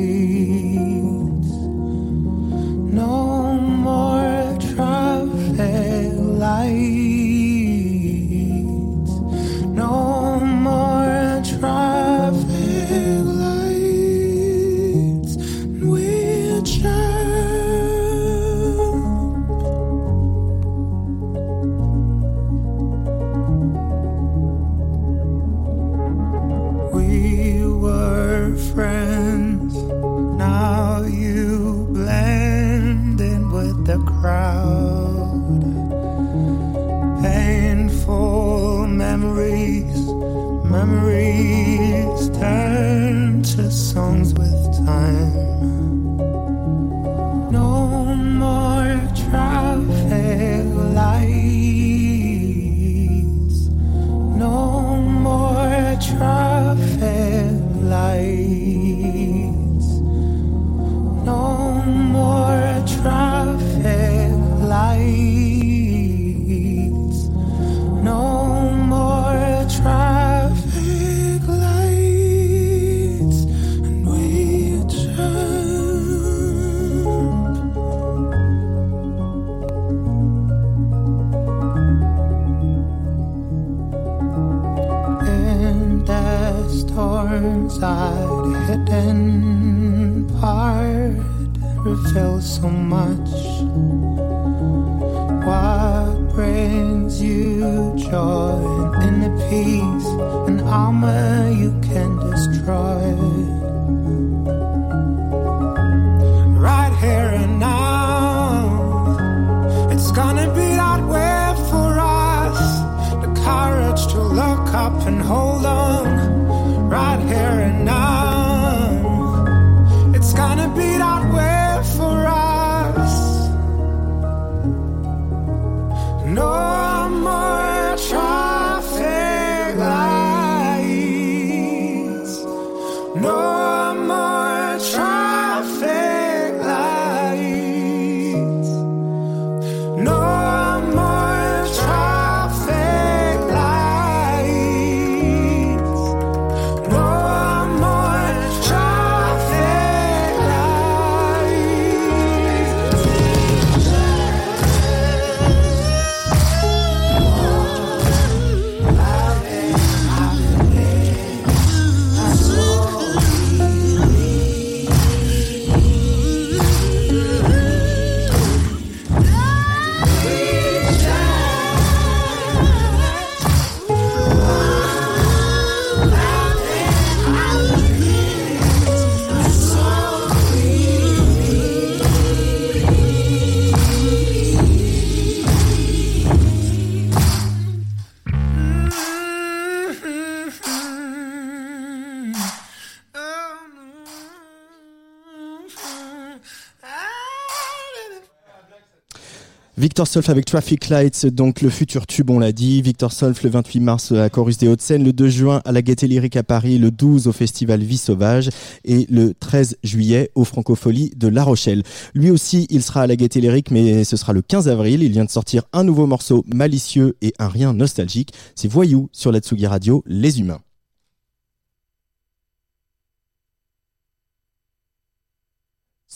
Victor Solf avec Traffic Lights, donc le futur tube, on l'a dit. Victor Solf le 28 mars à Chorus des Hauts-de-Seine, le 2 juin à la Gaîté Lyrique à Paris, le 12 au Festival Vie Sauvage et le 13 juillet au Francofolie de La Rochelle. Lui aussi, il sera à la Gaîté Lyrique, mais ce sera le 15 avril. Il vient de sortir un nouveau morceau malicieux et un rien nostalgique. C'est Voyou sur la Tsugi Radio, Les Humains.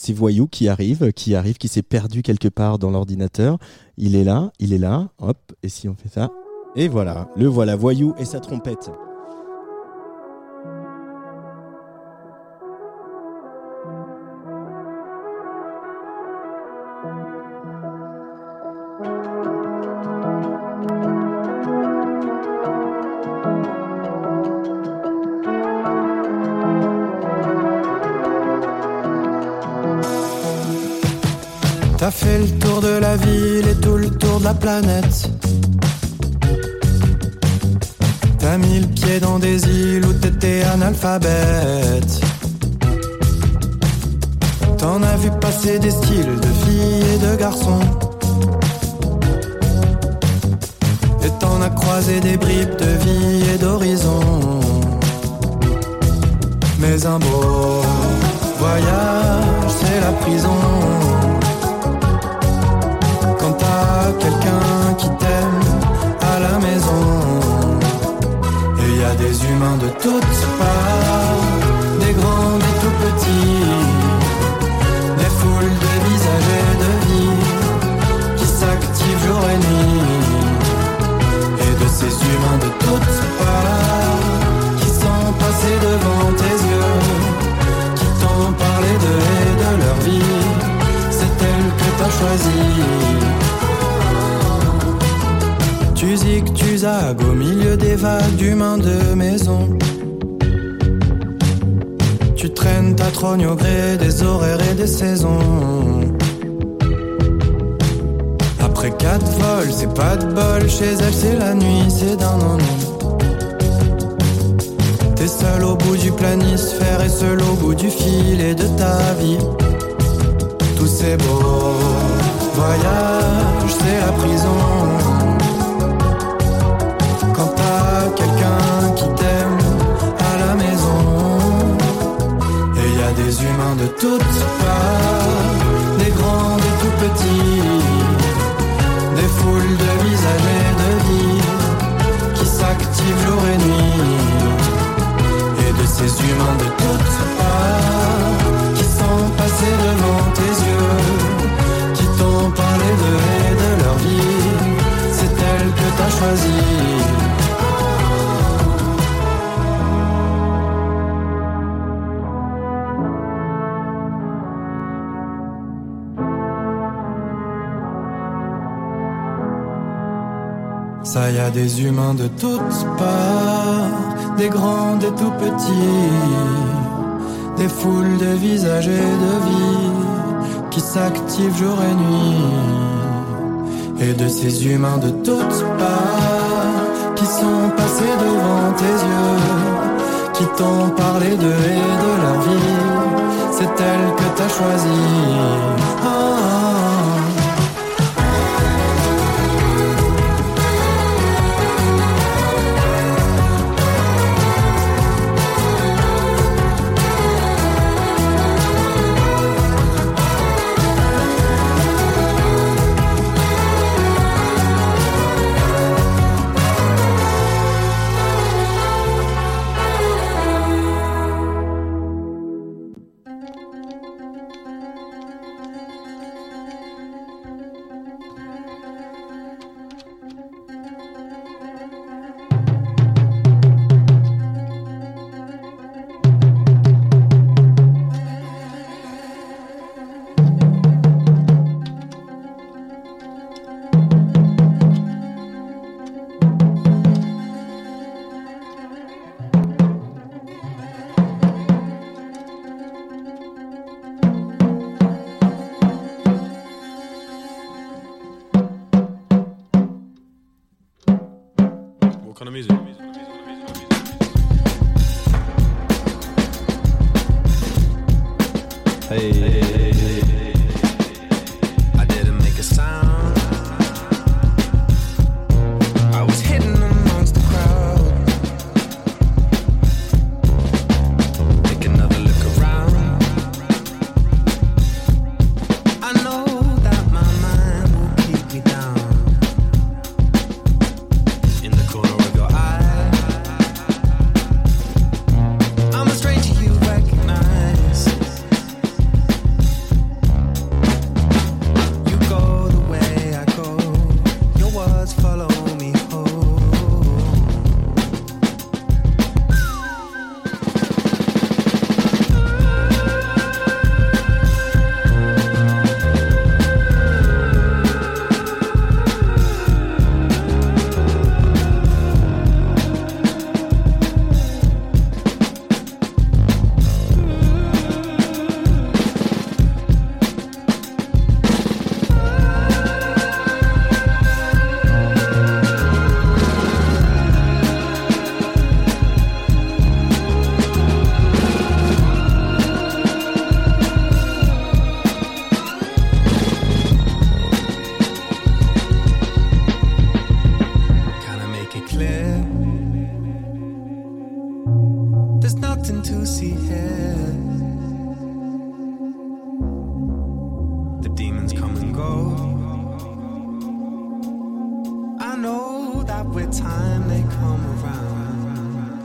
C'est Voyou qui arrive, qui arrive, qui s'est perdu quelque part dans l'ordinateur. Il est là, il est là, hop, et si on fait ça, et voilà, le voilà, Voyou et sa trompette. La planète. T'as mis le pied dans des îles où t'étais analphabète. T'en as vu passer des styles de filles et de garçons. On a croisé des bribes de vie et d'horizon. Mais un beau voyage, c'est la prison. Humains de toutes parts, des grands, des tout petits, des foules de visages et de vie qui s'activent jour et nuit. Et de ces humains de toutes parts qui sont passés devant tes yeux, qui t'ont parlé de et de leur vie. C'est elle que t'as choisie. Zig, tu zagues au milieu des vagues d'humains de maison. Tu traînes ta trogne au gré des horaires et des saisons. Après quatre vols, c'est pas de bol. Chez elle, c'est la nuit, c'est d'un ennui. T'es seul au bout du planisphère et seul au bout du fil et de ta vie. Tous ces beaux voyages, c'est la prison. Des humains de toutes parts, des grands, des tout petits, des foules de visages des humains de toutes parts, des grands, des tout petits, des foules de visages et de vie qui s'activent jour et nuit. Et de ces humains de toutes parts qui sont passés devant tes yeux, qui t'ont parlé de et de leur vie. C'est elle que t'as choisie. Ah, ah. The demons come and go. I know that with time they come around.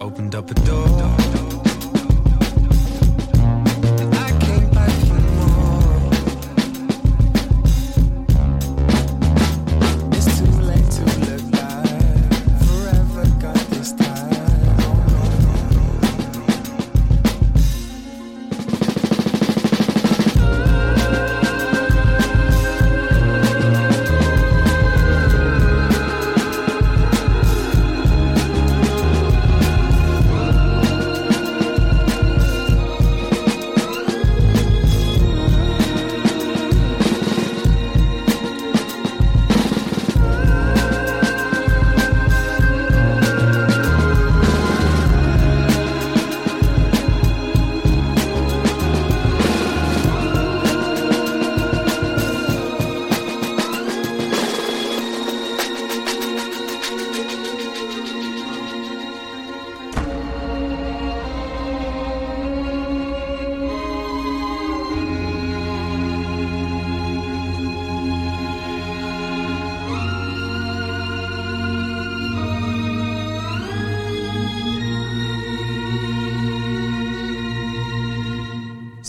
Opened up a door.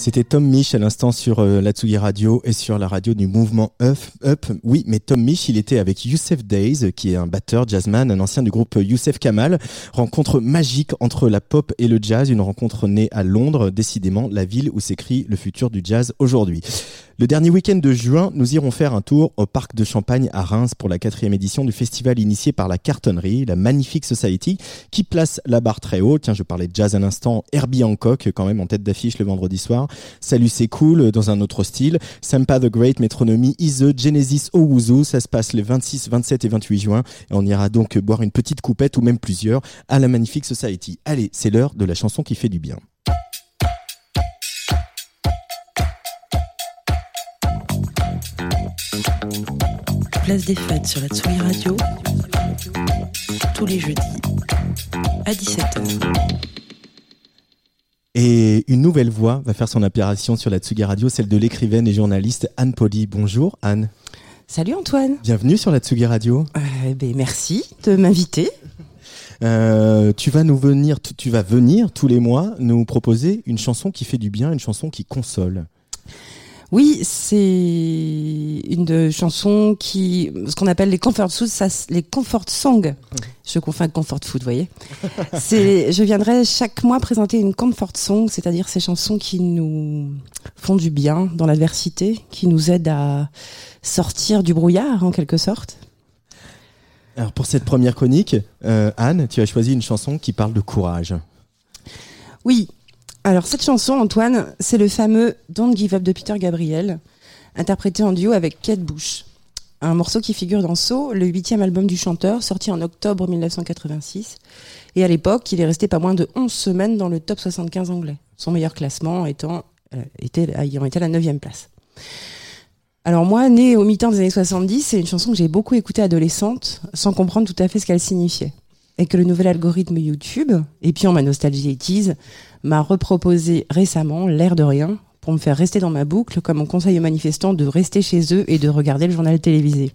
C'était Tom Mich à l'instant sur euh, Radio et sur la radio du mouvement Up. Up. Oui, mais Tom Mich, il était avec Youssef Days, qui est un batteur, jazzman, un ancien du groupe Youssef Kamal. Rencontre magique entre la pop et le jazz, une rencontre née à Londres, décidément la ville où s'écrit le futur du jazz aujourd'hui. Le dernier week-end de juin, nous irons faire un tour au parc de Champagne à Reims pour la quatrième édition du festival initié par la cartonnerie, la Magnifique Society, qui place la barre très haut. Tiens, je parlais de jazz un instant. Herbie Hancock, quand même en tête d'affiche le vendredi soir. Salut, c'est cool, dans un autre style. Sampa the Great, Métronomie, Ise, Genesis, Owuzu. Ça se passe les 26, 27 et 28 juin. Et on ira donc boire une petite coupette ou même plusieurs à la Magnifique Society. Allez, c'est l'heure de la chanson qui fait du bien. Place des fêtes sur la Tsugi Radio, tous les jeudis à 17h. Et une nouvelle voix va faire son apparition sur la Tsugi Radio, celle de l'écrivaine et journaliste Anne Poli. Bonjour Anne. Salut Antoine. Bienvenue sur la Tsugi Radio. Euh, ben, merci de m'inviter. Euh, tu vas nous venir, tu- tu vas venir tous les mois nous proposer une chanson qui fait du bien, une chanson qui console. Oui, c'est une de chanson qui, ce qu'on appelle les comfort songs, ça, les comfort songs. Je confonds avec comfort food, vous voyez. C'est, je viendrai chaque mois présenter une comfort song, c'est-à-dire ces chansons qui nous font du bien dans l'adversité, qui nous aident à sortir du brouillard en quelque sorte. Alors pour cette première chronique, euh, Anne, tu as choisi une chanson qui parle de courage. Oui. Alors cette chanson, Antoine, c'est le fameux Don't Give Up de Peter Gabriel, interprété en duo avec Kate Bush. Un morceau qui figure dans So, le huitième album du chanteur, sorti en octobre 1986. Et à l'époque, il est resté pas moins de 11 semaines dans le top 75 anglais. Son meilleur classement étant, euh, était, ayant été à la 9 place. Alors moi, née au mi-temps des années 70, c'est une chanson que j'ai beaucoup écoutée adolescente, sans comprendre tout à fait ce qu'elle signifiait. Et que le nouvel algorithme YouTube, et ma nostalgie 80s, m'a reproposé récemment, l'air de rien, pour me faire rester dans ma boucle, comme on conseille aux manifestants de rester chez eux et de regarder le journal télévisé.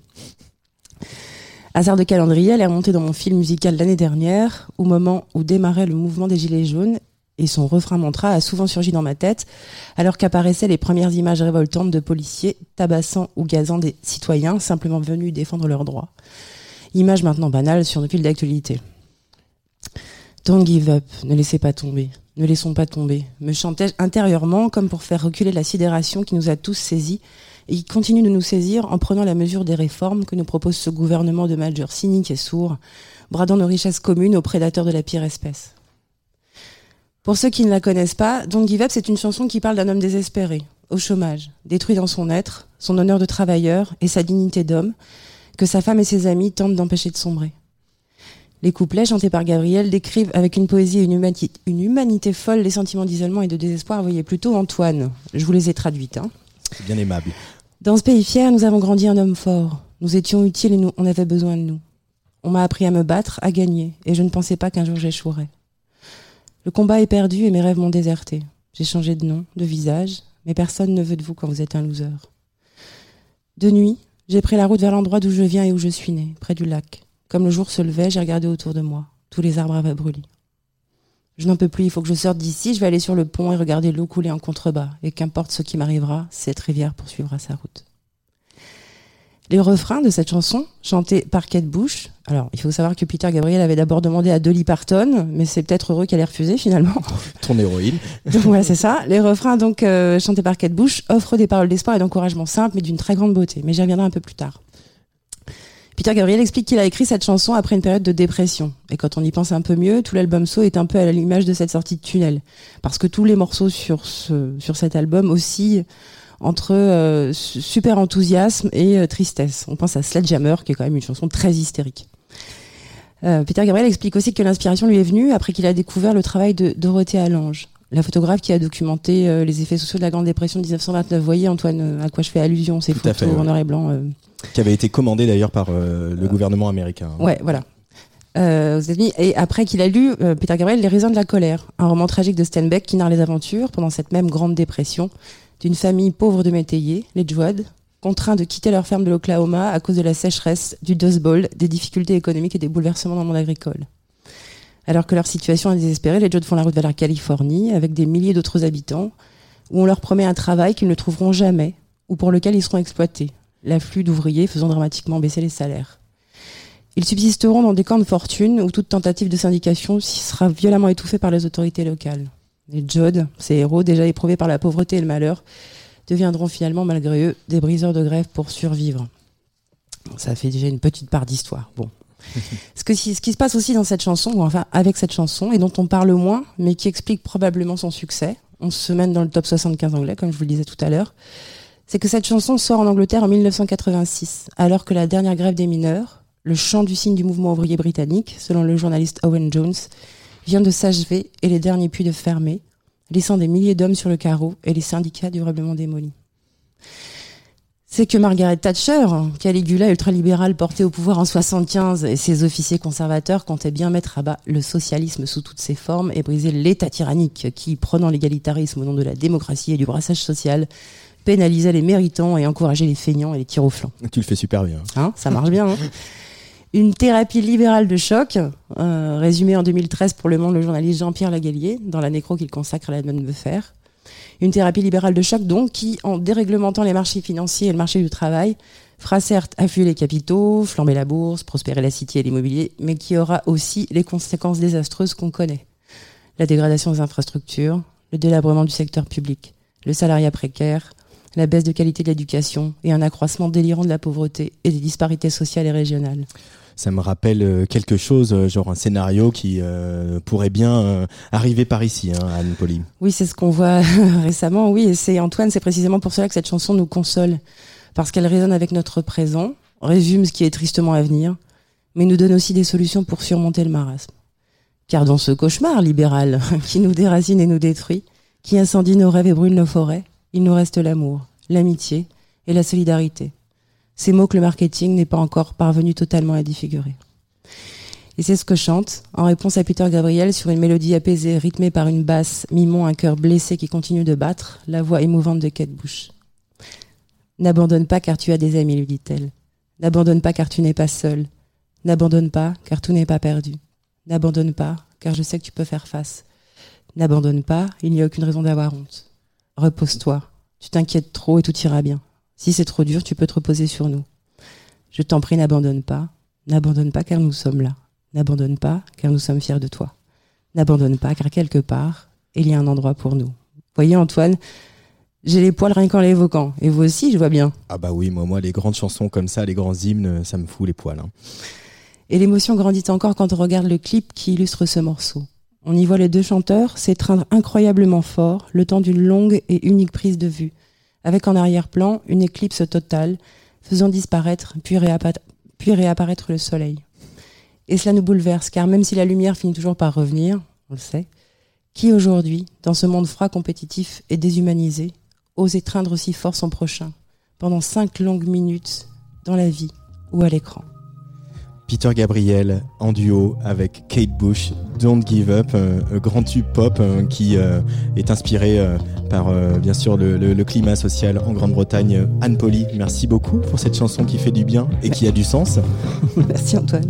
Hasard de calendrier, elle est remontée dans mon film musical l'année dernière, au moment où démarrait le mouvement des Gilets jaunes, et son refrain mantra a souvent surgi dans ma tête, alors qu'apparaissaient les premières images révoltantes de policiers tabassant ou gazant des citoyens simplement venus défendre leurs droits. Image maintenant banale sur nos fils d'actualité. Don't give up, ne laissez pas tomber, ne laissons pas tomber, me chantais-je intérieurement comme pour faire reculer la sidération qui nous a tous saisis et qui continue de nous saisir en prenant la mesure des réformes que nous propose ce gouvernement de majeurs cyniques et sourds, bradant nos richesses communes aux prédateurs de la pire espèce. Pour ceux qui ne la connaissent pas, Don't Give Up, c'est une chanson qui parle d'un homme désespéré, au chômage, détruit dans son être, son honneur de travailleur et sa dignité d'homme, que sa femme et ses amis tentent d'empêcher de sombrer. Les couplets chantés par Gabriel décrivent avec une poésie et une, humani- une humanité folle les sentiments d'isolement et de désespoir. Voyez plutôt Antoine. Je vous les ai traduites. hein. C'est bien aimable. Dans ce pays fier, nous avons grandi un homme fort. Nous étions utiles et nous, on avait besoin de nous. On m'a appris à me battre, à gagner, et je ne pensais pas qu'un jour j'échouerais. Le combat est perdu et mes rêves m'ont déserté. J'ai changé de nom, de visage, mais personne ne veut de vous quand vous êtes un loser. De nuit, j'ai pris la route vers l'endroit d'où je viens et où je suis né, près du lac. Comme le jour se levait, j'ai regardé autour de moi. Tous les arbres avaient brûlé. Je n'en peux plus, il faut que je sorte d'ici, je vais aller sur le pont et regarder l'eau couler en contrebas. Et qu'importe ce qui m'arrivera, cette rivière poursuivra sa route. Les refrains de cette chanson, chantés par Kate Bush. Alors, il faut savoir que Peter Gabriel avait d'abord demandé à Dolly Parton, mais c'est peut-être heureux qu'elle ait refusé finalement. Ton héroïne. Donc voilà, c'est ça. Les refrains, donc euh, chantés par Kate Bush, offrent des paroles d'espoir et d'encouragement simples, mais d'une très grande beauté. Mais j'y reviendrai un peu plus tard. Peter Gabriel explique qu'il a écrit cette chanson après une période de dépression. Et quand on y pense un peu mieux, tout l'album So est un peu à l'image de cette sortie de tunnel. Parce que tous les morceaux sur, ce, sur cet album aussi entre euh, super enthousiasme et euh, tristesse. On pense à Sledgehammer, qui est quand même une chanson très hystérique. Euh, Peter Gabriel explique aussi que l'inspiration lui est venue après qu'il a découvert le travail de Dorothée Allange, la photographe qui a documenté les effets sociaux de la Grande Dépression de 1929. Vous voyez, Antoine, à quoi je fais allusion, ces Tout à photos fait, ouais. en noir et blanc. Qui avait été commandé d'ailleurs par le gouvernement américain. hein. Ouais, voilà. Euh, aux États-Unis. Et après qu'il a lu euh, Peter Gabriel, Les raisins de la colère, un roman tragique de Steinbeck qui narre les aventures pendant cette même grande dépression d'une famille pauvre de métayers, les Djouad, contraints de quitter leur ferme de l'Oklahoma à cause de la sécheresse, du Dust des difficultés économiques et des bouleversements dans le monde agricole. Alors que leur situation est désespérée, les Djouad font la route vers la Californie avec des milliers d'autres habitants où on leur promet un travail qu'ils ne trouveront jamais ou pour lequel ils seront exploités, l'afflux d'ouvriers faisant dramatiquement baisser les salaires. Ils subsisteront dans des camps de fortune où toute tentative de syndication sera violemment étouffée par les autorités locales. Les Jod, ces héros déjà éprouvés par la pauvreté et le malheur, deviendront finalement, malgré eux, des briseurs de grève pour survivre. Ça fait déjà une petite part d'histoire. Bon. ce, que, ce qui se passe aussi dans cette chanson, ou enfin avec cette chanson, et dont on parle moins, mais qui explique probablement son succès, on se mène dans le top 75 anglais, comme je vous le disais tout à l'heure, c'est que cette chanson sort en Angleterre en 1986, alors que la dernière grève des mineurs, le chant du signe du mouvement ouvrier britannique, selon le journaliste Owen Jones, vient de s'achever et les derniers puits de fermer, laissant des milliers d'hommes sur le carreau et les syndicats durablement démolis. C'est que Margaret Thatcher, Caligula ultralibérale portée au pouvoir en 75 et ses officiers conservateurs comptaient bien mettre à bas le socialisme sous toutes ses formes et briser l'État tyrannique qui, prenant l'égalitarisme au nom de la démocratie et du brassage social, pénalisait les méritants et encourageait les feignants et les tirs au flanc. Tu le fais super bien. Hein, ça marche bien. Hein une thérapie libérale de choc, euh, résumée en 2013 pour Le Monde le journaliste Jean-Pierre Lagallier, dans la nécro qu'il consacre à de fer. Une thérapie libérale de choc, donc, qui, en déréglementant les marchés financiers et le marché du travail, fera certes affluer les capitaux, flamber la bourse, prospérer la cité et l'immobilier, mais qui aura aussi les conséquences désastreuses qu'on connaît. La dégradation des infrastructures, le délabrement du secteur public, le salariat précaire, la baisse de qualité de l'éducation et un accroissement délirant de la pauvreté et des disparités sociales et régionales. Ça me rappelle euh, quelque chose, euh, genre un scénario qui euh, pourrait bien arriver par ici, hein, Anne Pauly. Oui, c'est ce qu'on voit récemment. Oui, et c'est Antoine, c'est précisément pour cela que cette chanson nous console, parce qu'elle résonne avec notre présent, résume ce qui est tristement à venir, mais nous donne aussi des solutions pour surmonter le marasme. Car dans ce cauchemar libéral qui nous déracine et nous détruit, qui incendie nos rêves et brûle nos forêts, il nous reste l'amour, l'amitié et la solidarité. Ces mots que le marketing n'est pas encore parvenu totalement à défigurer. Et c'est ce que chante, en réponse à Peter Gabriel, sur une mélodie apaisée, rythmée par une basse, mimant un cœur blessé qui continue de battre, la voix émouvante de Kate Bush. N'abandonne pas car tu as des amis, lui dit-elle. N'abandonne pas car tu n'es pas seul. N'abandonne pas car tout n'est pas perdu. N'abandonne pas car je sais que tu peux faire face. N'abandonne pas, il n'y a aucune raison d'avoir honte. Repose-toi, tu t'inquiètes trop et tout ira bien. Si c'est trop dur, tu peux te reposer sur nous. Je t'en prie, n'abandonne pas. N'abandonne pas car nous sommes là. N'abandonne pas car nous sommes fiers de toi. N'abandonne pas car quelque part, il y a un endroit pour nous. Voyez Antoine, j'ai les poils rien qu'en l'évoquant. Et vous aussi, je vois bien. Ah bah oui, moi, moi, les grandes chansons comme ça, les grands hymnes, ça me fout les poils. hein. Et l'émotion grandit encore quand on regarde le clip qui illustre ce morceau. On y voit les deux chanteurs s'étreindre incroyablement fort le temps d'une longue et unique prise de vue, avec en arrière-plan une éclipse totale, faisant disparaître puis, réappa- puis réapparaître le soleil. Et cela nous bouleverse, car même si la lumière finit toujours par revenir, on le sait, qui aujourd'hui, dans ce monde froid compétitif et déshumanisé, ose étreindre aussi fort son prochain, pendant cinq longues minutes, dans la vie ou à l'écran? Peter Gabriel en duo avec Kate Bush, Don't Give Up, euh, un, grand tube pop euh, qui euh, est inspiré par bien sûr le, climat social en Grande-Bretagne. Anne Polly, merci beaucoup pour cette chanson qui fait du bien et qui a du sens. Merci Antoine.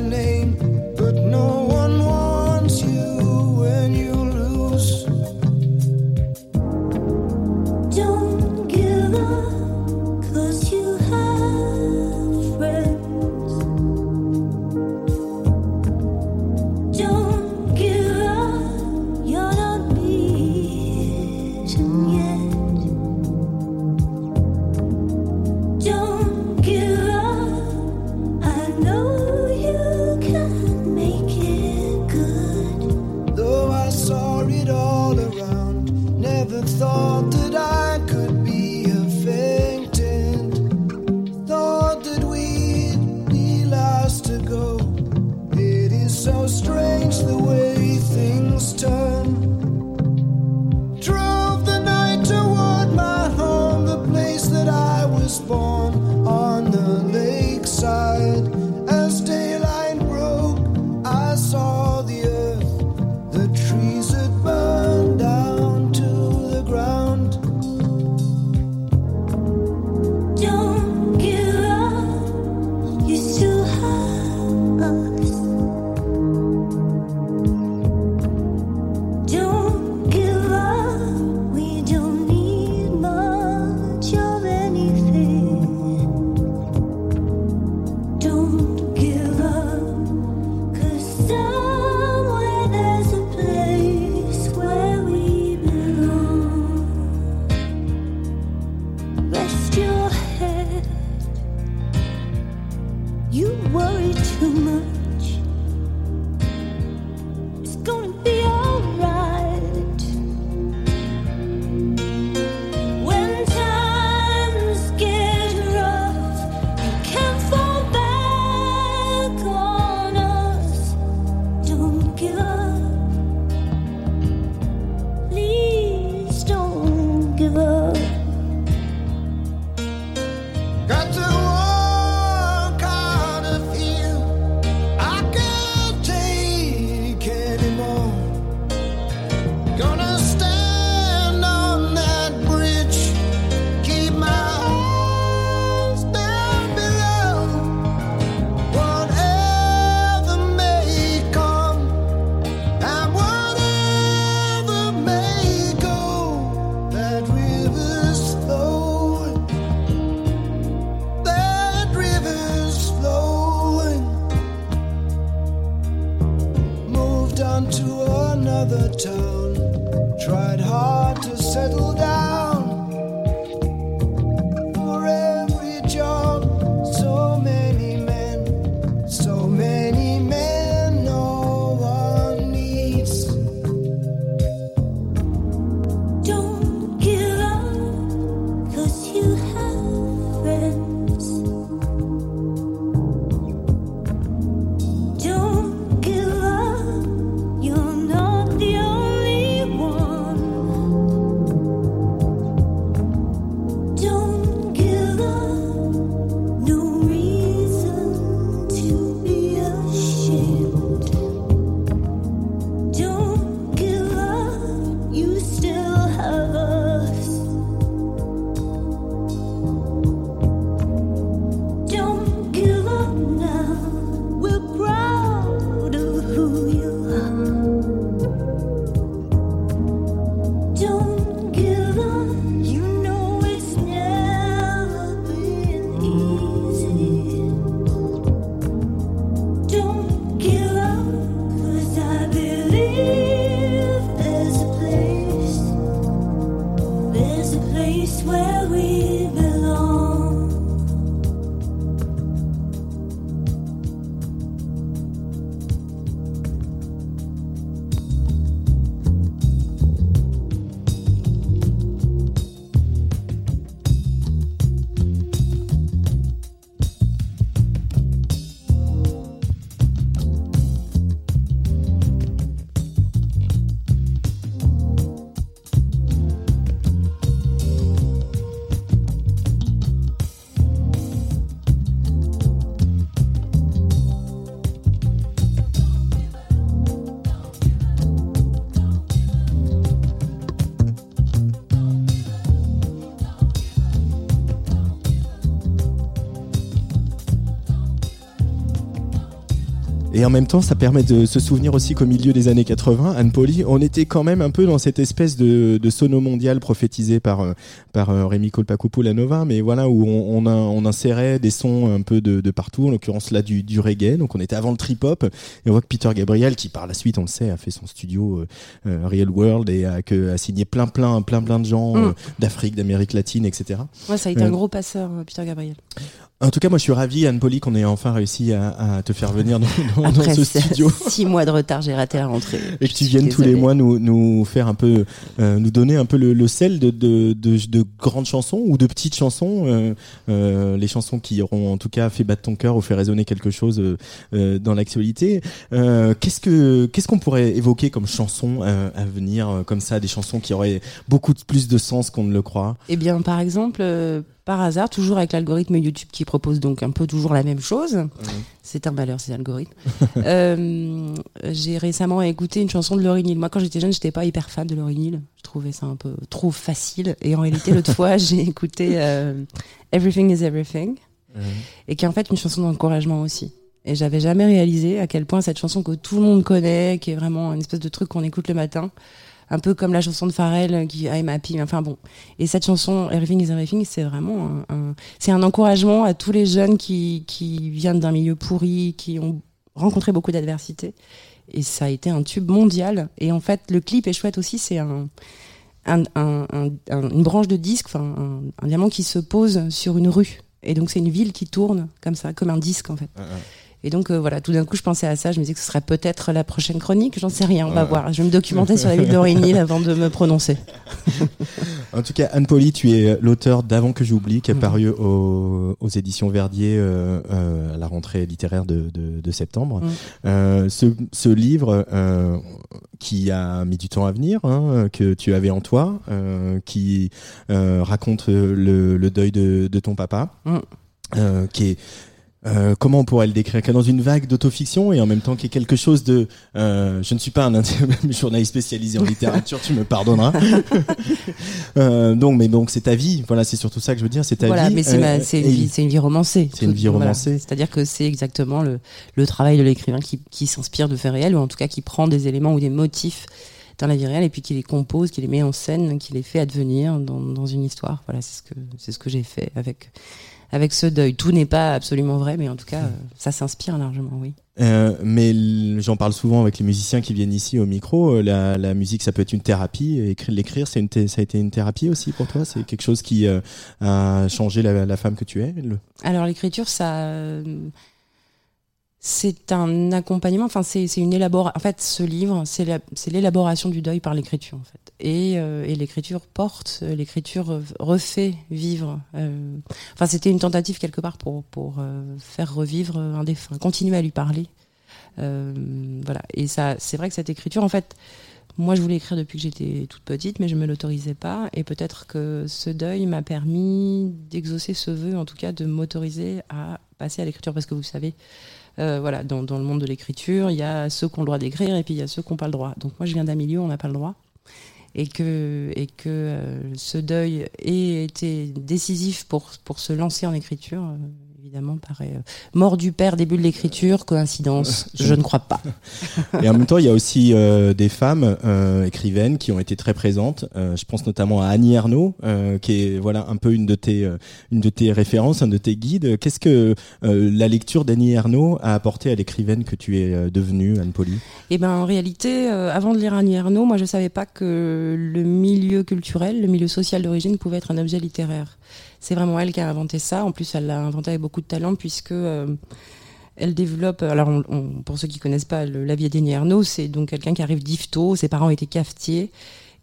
name Et en même temps, ça permet de se souvenir aussi qu'au milieu des années 80, Anne Poli, on était quand même un peu dans cette espèce de, de sono mondial prophétisé par euh, par euh, Rémi Colpacupo-Lanova, mais voilà où on, on, a- on insérait des sons un peu de, de partout, en l'occurrence là du, du reggae. Donc on était avant le trip-hop. Et on voit que Peter Gabriel, qui par la suite, on le sait, a fait son studio euh, euh, Real World et a, que, a signé plein plein plein plein de gens Mm. euh, d'Afrique, d'Amérique latine, etc. Ouais, ça a été Euh, un gros passeur, Peter Gabriel. En tout cas, moi, je suis ravi, Anne Poli, qu'on ait enfin réussi à, à te faire venir dans, dans- ce studio. six mois de retard, j'ai raté la rentrée. Et que tu viennes tous les mois nous, nous faire un peu, euh, nous donner un peu le, le sel de, de, de, de grandes chansons ou de petites chansons, euh, euh, les chansons qui auront en tout cas fait battre ton cœur ou fait résonner quelque chose euh, euh, dans l'actualité. Euh, qu'est-ce que qu'est-ce qu'on pourrait évoquer comme chansons euh, à venir, comme ça, des chansons qui auraient beaucoup plus de sens qu'on ne le croit? Eh bien, par exemple, euh, par hasard, toujours avec l'algorithme YouTube qui propose donc un peu toujours la même chose. C'est un malheur, ces algorithmes. Euh, j'ai récemment écouté une chanson de Lauryn Hill. Moi, quand j'étais jeune, j'étais pas hyper fan de Lauryn Hill. Je trouvais ça un peu trop facile. Et en réalité, l'autre fois, j'ai écouté euh, Everything is Everything, et qui est en fait une chanson d'encouragement aussi. Et j'avais jamais réalisé à quel point cette chanson que tout le monde connaît, qui est vraiment une espèce de truc qu'on écoute le matin, un peu comme la chanson de Pharrell qui I'm happy. Enfin bon. Et cette chanson Everything is Everything, c'est vraiment un, c'est un encouragement à tous les jeunes qui, viennent d'un milieu pourri, qui ont rencontré beaucoup d'adversité. Et ça a été un tube mondial. Et en fait, le clip est chouette aussi. C'est un, un, un- un- un- une branche de disque, un, un diamant qui se pose sur une rue. Et donc c'est une ville qui tourne comme ça, comme un disque en fait. Et donc euh, voilà, tout d'un coup je pensais à ça, je me disais que ce serait peut-être la prochaine chronique, j'en sais rien, on va voir. Je vais me documenter sur la ville Hill avant de me prononcer. En tout cas, Anne Poli, tu es l'auteur d'Avant que j'oublie, qui est paru aux, aux éditions Verdier euh, euh, à la rentrée littéraire de, de, de septembre. Mm. Ce, ce livre qui a mis du temps à venir, hein, que tu avais en toi, qui raconte le, le deuil de, de ton papa, Mm. euh, qui est euh, comment on pourrait le décrire Qui est dans une vague d'autofiction et en même temps qui est quelque chose de. euh, je ne suis pas un journaliste spécialisé en littérature, tu me pardonneras. Euh, donc, mais donc c'est ta vie. Voilà, c'est surtout ça que je veux dire. C'est ta voilà, vie. mais c'est Euh, ma- c'est une, vie- c'est une vie romancée. C'est une vie voilà. romancée. C'est-à-dire que c'est exactement le, le travail de l'écrivain qui, qui s'inspire de faits réels, ou en tout cas qui prend des éléments ou des motifs dans la vie réelle et puis qui les compose, qui les met en scène, qui les fait advenir dans, dans une histoire. Voilà, c'est ce que c'est ce que j'ai fait avec avec ce deuil. Tout n'est pas absolument vrai, mais en tout cas, euh, ça s'inspire largement, oui. Euh, mais j'en parle souvent avec les musiciens qui viennent ici au micro. euh, La, la musique, ça peut être une thérapie. Écrire, l'écrire, c'est une, thé- ça a été une thérapie aussi pour toi? C'est quelque chose qui euh, a changé la, la femme que tu es. le- Alors l'écriture, ça, euh, c'est un accompagnement. Enfin, c'est une élaboration. En fait, ce livre, c'est la- c'est l'élaboration du deuil par l'écriture, en fait. Et, euh, et l'écriture porte, euh, l'écriture refait vivre. euh, Enfin, c'était une tentative quelque part pour pour euh, faire revivre un défunt, continuer à lui parler. Euh, voilà. Et ça, c'est vrai que cette écriture, en fait. Moi, je voulais écrire depuis que j'étais toute petite, mais je me l'autorisais pas. Et peut-être que ce deuil m'a permis d'exaucer ce vœu, en tout cas, de m'autoriser à passer à l'écriture. Parce que vous savez, voilà, dans, dans le monde de l'écriture, il y a ceux qui ont le droit d'écrire et puis il y a ceux qui n'ont pas le droit. Donc moi, je viens d'un milieu où on n'a pas le droit. Et que, et que euh, ce deuil ait été décisif pour, pour se lancer en écriture, euh, évidemment, paraît euh, mort du père, début de l'écriture, coïncidence, je ne crois pas. Et en même temps, il y a aussi euh, des femmes euh, écrivaines qui ont été très présentes. Euh, je pense notamment à Annie Ernaux, euh, qui est voilà un peu une de tes euh, une de tes références, un de tes guides. Qu'est-ce que euh, la lecture d'Annie Ernaux a apporté à l'écrivaine que tu es devenue, Anne Poli Eh ben, en réalité, euh, avant de lire Annie Ernaux, moi, je savais pas que le milieu culturel, le milieu social d'origine pouvait être un objet littéraire. C'est vraiment elle qui a inventé ça. En plus, elle l'a inventé avec beaucoup de talent puisque euh, elle développe. Alors, pour ceux qui connaissent pas le- la d'Annie Ernaux, c'est donc quelqu'un qui arrive d'Ifto. Ses parents étaient cafetiers.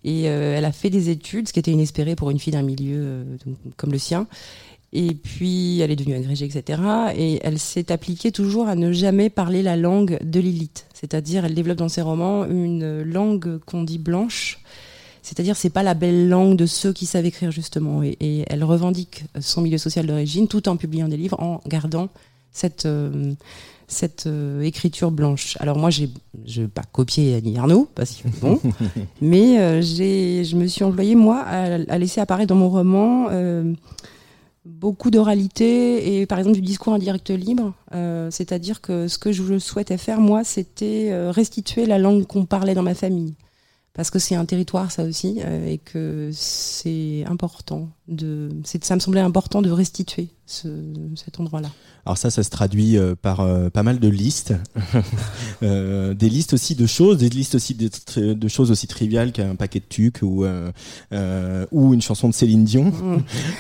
Et euh, elle a fait des études, ce qui était inespéré pour une fille d'un milieu euh, comme le sien. Et puis, elle est devenue agrégée, etc. Et elle s'est appliquée toujours à ne jamais parler la langue de l'élite. C'est-à-dire, elle développe dans ses romans une langue qu'on dit blanche. C'est-à-dire, c'est pas la belle langue de ceux qui savent écrire, justement. Et, et elle revendique son milieu social d'origine tout en publiant des livres, en gardant cette, euh, cette euh, écriture blanche. Alors moi, j'ai, je pas copier Annie Arnaud, parce que bon, mais euh, j'ai, je me suis employée moi à, à laisser apparaître dans mon roman beaucoup d'oralité et par exemple du discours indirect libre. Euh, C'est-à-dire que ce que je souhaitais faire, moi, c'était restituer la langue qu'on parlait dans ma famille. Parce que c'est un territoire, ça aussi, euh, et que c'est important. De, ça me semblait important de restituer ce, cet endroit-là. Alors ça, ça se traduit euh, par euh, pas mal de listes, Euh, des listes aussi de choses, des listes aussi de, choses aussi triviales qu'un paquet de tucs ou ou une chanson de Céline Dion.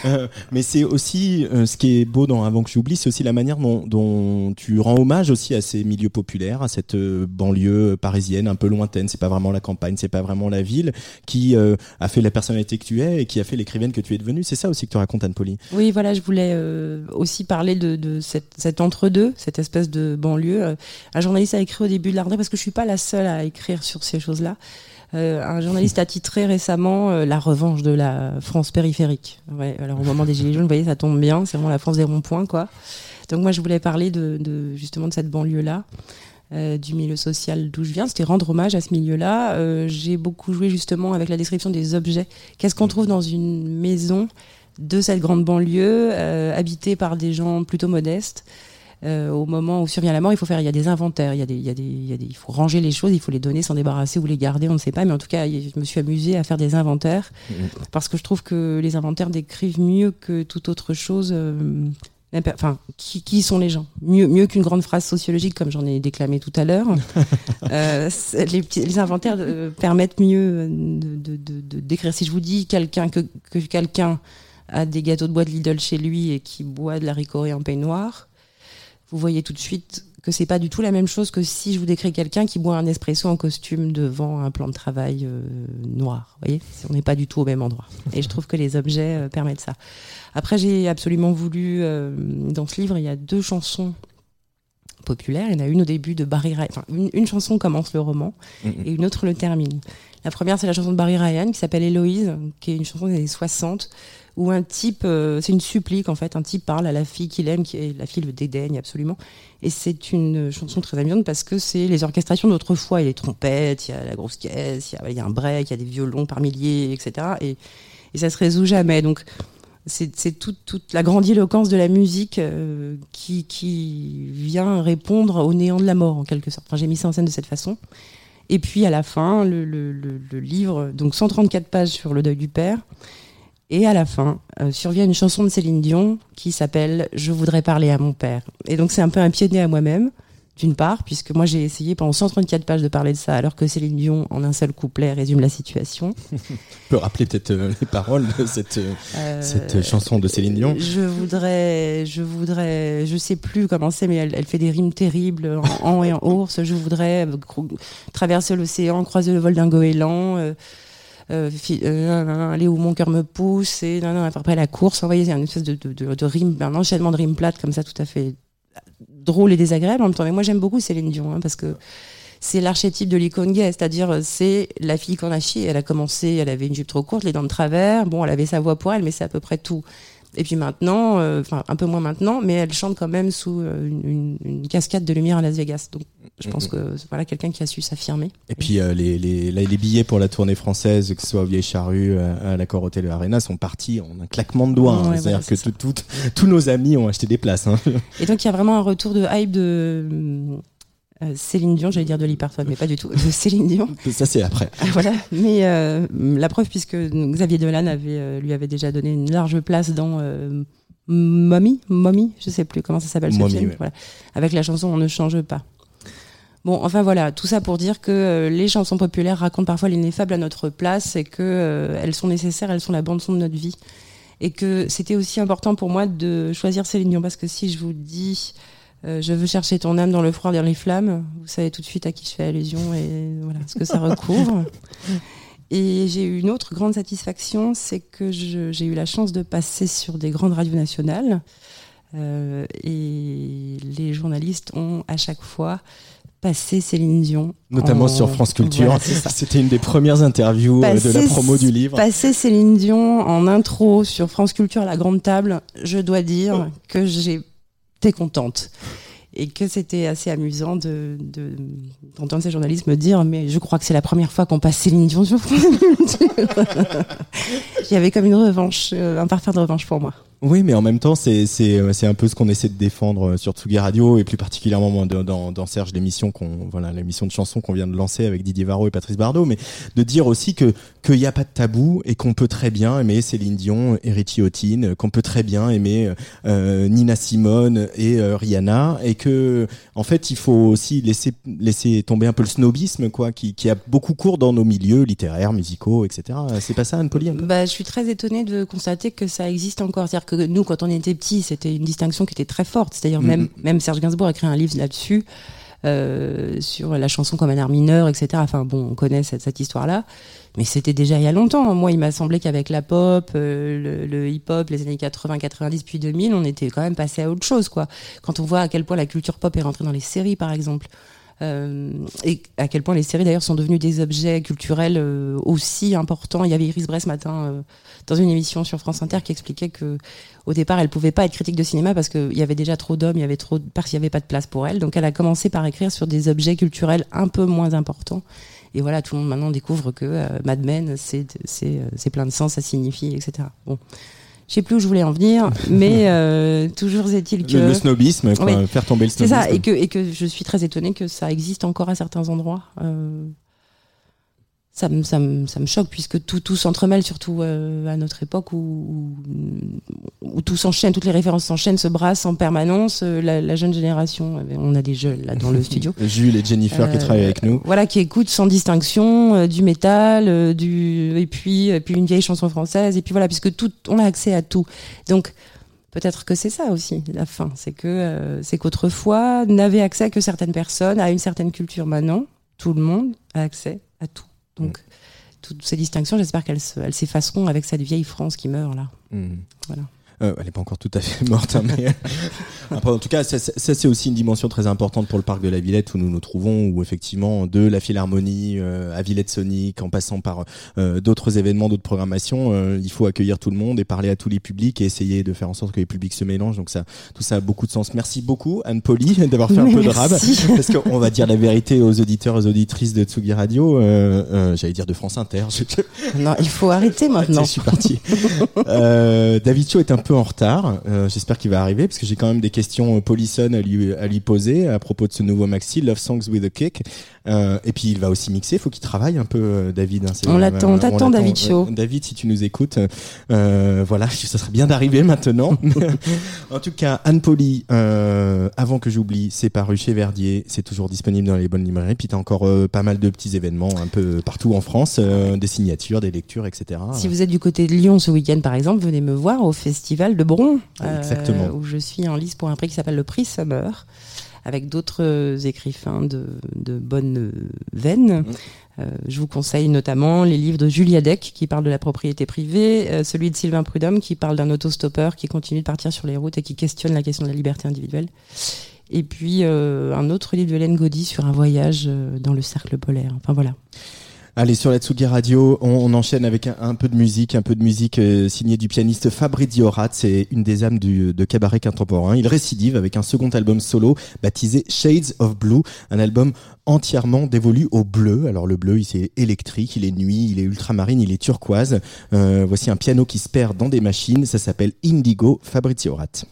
Euh, mais c'est aussi ce qui est beau dans Avant que j'oublie, c'est aussi la manière dont, dont tu rends hommage aussi à ces milieux populaires, à cette banlieue parisienne un peu lointaine. C'est pas vraiment la campagne, c'est pas vraiment la ville qui a fait la personnalité que tu es et qui a fait l'écrivaine que tu es devenue. C'est ça aussi que tu racontes, Anne-Pauline. Oui, voilà, je voulais euh, aussi parler de, cette, cet entre-deux, cette espèce de banlieue. Euh, Un journaliste a écrit au début de la rentrée, parce que je suis pas la seule à écrire sur ces choses-là. Euh, un journaliste a titré récemment La revanche de la France périphérique. Ouais, alors au moment des Gilets jaunes, vous voyez, ça tombe bien, c'est vraiment la France des ronds-points, quoi. Donc moi, je voulais parler de justement de cette banlieue-là. Euh, du milieu social d'où je viens, c'était rendre hommage à ce milieu-là. Euh, J'ai beaucoup joué justement avec la description des objets. Qu'est-ce qu'on trouve dans une maison de cette grande banlieue, euh, habitée par des gens plutôt modestes. Au moment où survient la mort, il faut faire, il y a des inventaires, il y a des, il y a des, il y a des, il faut ranger les choses, il faut les donner, s'en débarrasser ou les garder, on ne sait pas. Mais en tout cas, je me suis amusée à faire des inventaires parce que je trouve que les inventaires décrivent mieux que toute autre chose. Enfin, qui, qui sont les gens? Mieux, mieux qu'une grande phrase sociologique comme j'en ai déclamé tout à l'heure. Euh, les, inventaires euh, permettent mieux euh, de, de, de- de décrire. Si je vous dis quelqu'un que, que quelqu'un a des gâteaux de bois de Lidl chez lui et qui boit de la ricorée en peignoir, vous voyez tout de suite que c'est pas du tout la même chose que si je vous décris quelqu'un qui boit un espresso en costume devant un plan de travail euh, noir. Vous voyez, on n'est pas du tout au même endroit. Et je trouve que les objets euh, permettent ça. Après, j'ai absolument voulu euh, dans ce livre, il y a deux chansons populaires. Il y en a une au début de Barry Ryan. Enfin, une, une chanson commence le roman et une autre le termine. La première, c'est la chanson de Barry Ryan qui s'appelle Héloïse, qui est une chanson des années 60, où un type, euh, c'est une supplique en fait, un type parle à la fille qu'il aime, qui la fille le dédaigne absolument. Et c'est une chanson très amusante parce que c'est les orchestrations d'autrefois. Il y a les trompettes, il y a la grosse caisse, il y a, un break, il y a des violons par milliers, etc. Et, et ça se résout jamais. Donc c'est toute, toute la grandiloquence de la musique euh, qui, vient répondre au néant de la mort en quelque sorte. Enfin, j'ai mis ça en scène de cette façon. Et puis à la fin, le- le livre, donc 134 pages sur le deuil du père. Et à la fin, euh, survient une chanson de Céline Dion qui s'appelle Je voudrais parler à mon père. Et donc c'est un peu un pied de nez à moi-même, d'une part, puisque moi j'ai essayé pendant 134 pages de parler de ça, alors que Céline Dion, en un seul couplet, résume la situation. Tu peux rappeler peut-être euh, les paroles de cette, euh, Euh, cette chanson de Céline Dion Je voudrais, je voudrais, je sais plus comment c'est, mais elle, elle fait des rimes terribles en an et en ours. Je voudrais traverser l'océan, croiser le vol d'un goéland, euh, euh, aller où mon cœur me pousse, et nan, nan, après la course. Vous voyez, une espèce de, de, de, rime, un enchaînement de rimes plates comme ça, tout à fait drôle et désagréable en même temps. Mais moi, j'aime beaucoup Céline Dion, hein, parce que c'est l'archétype de l'icône gay, c'est-à-dire euh, c'est la fille qu'on a chié. Elle a commencé, elle avait une jupe trop courte, les dents de travers. Bon, elle avait sa voix pour elle, mais c'est à peu près tout. Et puis maintenant, euh, enfin un peu moins maintenant, mais elle chante quand même sous euh, une, cascade de lumière à Las Vegas. Donc je pense que c'est voilà quelqu'un qui a su s'affirmer. Et puis euh, les, les, billets pour la tournée française, que ce soit au Vieille Charrue, euh, à l'accord Hotel Arena, sont partis en un claquement de doigts. hein. Ouais, C'est-à-dire voilà, que tout- tout- tous nos amis ont acheté des places. hein. Et donc il y a vraiment un retour de hype de euh, Céline Dion, j'allais dire de l'hyperphone, mais pas du tout, de Céline Dion. Ça, c'est après. Voilà, mais euh, la preuve, puisque Xavier Dolan avait, euh, lui avait déjà donné une large place dans Mommy, Mommy, je sais plus comment ça s'appelle ce film, ouais. voilà, avec la chanson On ne change pas. Bon, enfin voilà, tout ça pour dire que les chansons populaires racontent parfois l'ineffable à notre place et que elles sont nécessaires, elles sont la bande son de notre vie. Et que c'était aussi important pour moi de choisir Céline Dion parce que si je vous dis euh, je veux chercher ton âme dans le froid, dans les flammes, vous savez tout de suite à qui je fais allusion et voilà ce que ça recouvre. Et j'ai eu une autre grande satisfaction, c'est que j'ai eu la chance de passer sur des grandes radios nationales. Euh, et les journalistes ont à chaque fois passé Céline Dion. Notamment en- sur France Culture. Voilà. C'était une des premières interviews euh, de la promo du livre. Passer Céline Dion en intro sur France Culture à la grande table, je dois dire que j'étais contente. Et que c'était assez amusant de, de- d'entendre ces journalistes me dire Mais je crois que c'est la première fois qu'on passe Céline Dion sur. Il y avait comme une revanche, euh, un parfum de revanche pour moi. Oui, mais en même temps, euh, c'est un peu ce qu'on essaie de défendre euh, sur Tsugi Radio et plus particulièrement dans, dans, Serge l'émission qu'on voilà l'émission de chansons qu'on vient de lancer avec Didier Varro et Patrice Bardot, mais de dire aussi que qu'il n'y a pas de tabou et qu'on peut très bien aimer Céline Dion et Richie Houghton, qu'on peut très bien aimer euh, Nina Simone et Rihanna et que en fait il faut aussi laisser laisser tomber un peu le snobisme quoi qui qui a beaucoup cours dans nos milieux littéraires, musicaux, etc. C'est pas ça, Anne Pauly un peu Bah, je suis très étonnée de constater que ça existe encore. Que nous, quand on était petits, c'était une distinction qui était très forte. C'est-à-dire Mhm. même, même Serge Gainsbourg a écrit un livre là-dessus, euh, sur la chanson comme un art mineur, etc. Enfin bon, on connaît cette, cette histoire-là. Mais c'était déjà il y a longtemps. Moi, il m'a semblé qu'avec la pop, euh, le, le hip-hop, les années 80, 90, puis 2000, on était quand même passé à autre chose, quoi. Quand on voit à quel point la culture pop est rentrée dans les séries, par exemple. Euh, et à quel point les séries d'ailleurs sont devenues des objets culturels euh, aussi importants. Il y avait Iris ce matin euh, dans une émission sur France Inter qui expliquait que au départ elle pouvait pas être critique de cinéma parce qu'il y avait déjà trop d'hommes, il y avait trop, parce qu'il y avait pas de place pour elle. Donc elle a commencé par écrire sur des objets culturels un peu moins importants. Et voilà, tout le monde maintenant découvre que Mad Men, c'est plein de sens, ça signifie, etc. Bon, je sais plus où je voulais en venir, mais euh, toujours est-il que le, le snobisme, quoi, Oui. faire tomber le c'est snobisme. ça, et que, et que je suis très étonnée que ça existe encore à certains endroits. Euh, ça, me, ça, me, ça me choque puisque tout, tout s'entremêle, surtout euh, à notre époque où, où, où tout s'enchaîne, toutes les références s'enchaînent, se brassent en permanence. Euh, La, la jeune génération, euh, on a des jeunes là dans le studio. Jules et Jennifer qui travaillent avec nous. Voilà, qui écoutent sans distinction du métal, du et puis et puis une vieille chanson française et puis voilà, puisque tout, on a accès à tout. Donc peut-être que c'est ça aussi la fin, c'est que c'est qu'autrefois n'avait accès que certaines personnes à une certaine culture. Maintenant, tout le monde a accès à tout. Donc toutes ces distinctions, j'espère qu'elles se- elles s'effaceront avec cette vieille France qui meurt là. Hmm. Voilà. Euh, elle n'est pas encore tout à fait morte, hein, mais Après, en tout cas, ça, ça- c'est aussi une dimension très importante pour le parc de la Villette où nous nous trouvons, où effectivement de la Philharmonie euh, à Villette Sonic, en passant par euh, d'autres événements, d'autres programmations, euh, il faut accueillir tout le monde et parler à tous les publics et essayer de faire en sorte que les publics se mélangent. Donc ça, tout ça a beaucoup de sens. Merci beaucoup Anne Poli d'avoir fait un peu de rab, parce qu'on va dire la vérité aux auditeurs, aux auditrices de Tsugi Radio. euh, euh, J'allais dire de France Inter. Je- Non, il faut arrêter maintenant. je suis parti. euh, David Cho est un peu en retard. Euh, J'espère qu'il va arriver parce que j'ai quand même des questions euh, polissonnes à lui, à lui poser à propos de ce nouveau maxi Love Songs with a Kick. Euh, et puis il va aussi mixer. Faut qu'il travaille un peu, euh, David. hein. C'est- On l'attend, on t'attend, David Cho. Euh, David, si tu nous écoutes, euh, voilà, ça serait bien d'arriver maintenant. en tout cas, Anne Poli, euh, avant que j'oublie, c'est paru chez Verdier. C'est toujours disponible dans les bonnes librairies. Puis t'as encore euh, pas mal de petits événements un peu partout en France, euh, des signatures, des lectures, etc. Si vous êtes du côté de Lyon ce week-end, par exemple, venez me voir au festival de Bron, euh, Exactement. où je suis en lice pour un prix qui s'appelle le prix Summer, avec d'autres euh, écrivains de, de bonne veine. Euh, je vous conseille notamment les livres de Julia Deck qui parle de la propriété privée, euh, celui de Sylvain Prudhomme qui parle d'un autostoppeur qui continue de partir sur les routes et qui questionne la question de la liberté individuelle. Et puis un autre livre de Hélène Gaudy sur un voyage dans le cercle polaire. Enfin voilà. Allez, sur la Tsugi Radio, on, enchaîne avec un, peu de musique, un peu de musique euh, signée du pianiste Fabrizio Rat. C'est une des âmes de cabaret contemporain. Il récidive avec un second album solo baptisé Shades of Blue, un album entièrement dévolu au bleu. Alors le bleu, il est électrique, il est nuit, il est ultramarine, il est turquoise. Euh, voici un piano qui se perd dans des machines. Ça s'appelle Indigo Fabrizio Rat.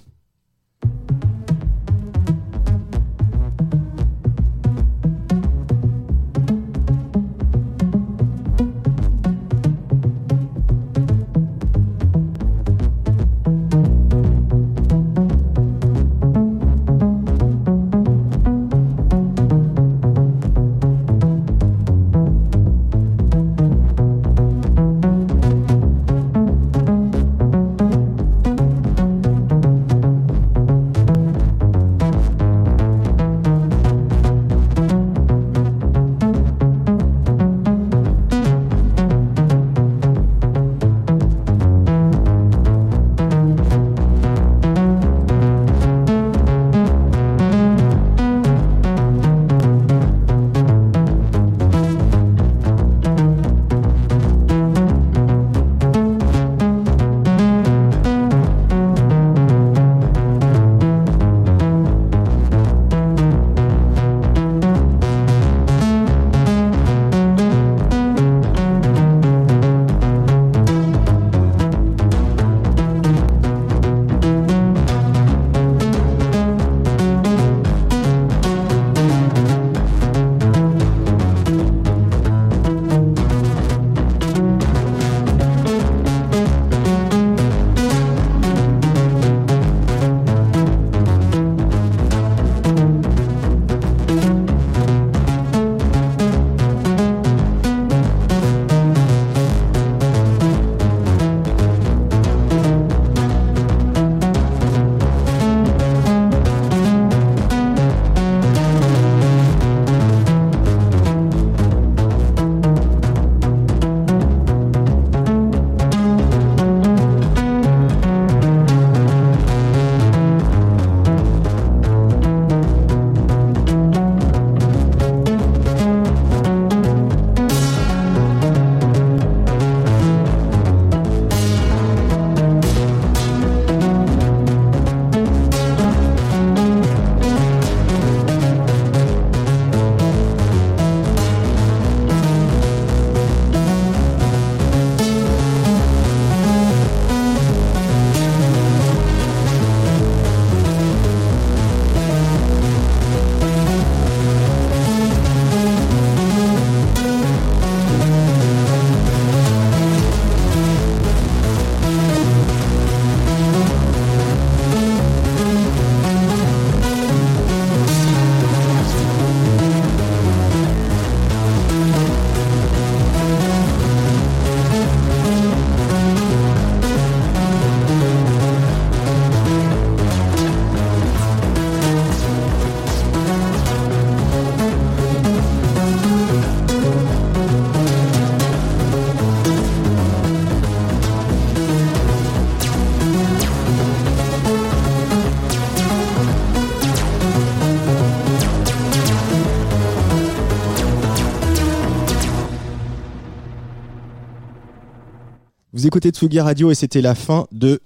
Vous écoutez Tsugi Radio et c'était la fin de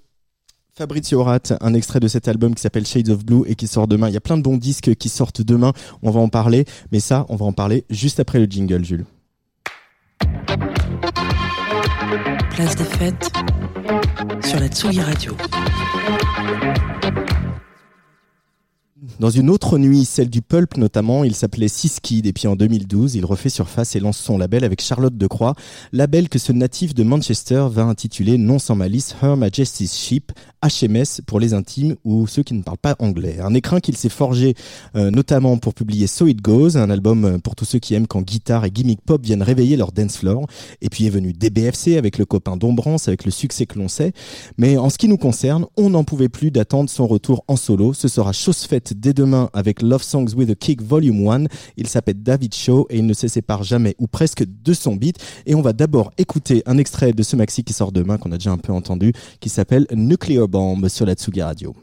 Fabrizio Rat, un extrait de cet album qui s'appelle Shades of Blue et qui sort demain. Il y a plein de bons disques qui sortent demain. On va en parler, mais ça, on va en parler juste après le jingle, Jules. Place des fêtes sur la Tsugi Radio. Dans une autre nuit, celle du pulp notamment, il s'appelait Siskid et puis en 2012, il refait surface et lance son label avec Charlotte Decroix, label que ce natif de Manchester va intituler non sans malice Her Majesty's Ship, HMS pour les intimes ou ceux qui ne parlent pas anglais. Un écrin qu'il s'est forgé euh, notamment pour publier So It Goes, un album euh, pour tous ceux qui aiment quand guitare et gimmick pop viennent réveiller leur dance floor. Et puis est venu DBFC avec le copain d'Ombrance, avec le succès que l'on sait. Mais en ce qui nous concerne, on n'en pouvait plus d'attendre son retour en solo. Ce sera chose faite dès demain avec Love Songs with a Kick Volume 1. Il s'appelle David Shaw et il ne se sépare jamais ou presque de son beat. Et on va d'abord écouter un extrait de ce maxi qui sort demain, qu'on a déjà un peu entendu, qui s'appelle Nuclear Bomb sur la Tsugi Radio.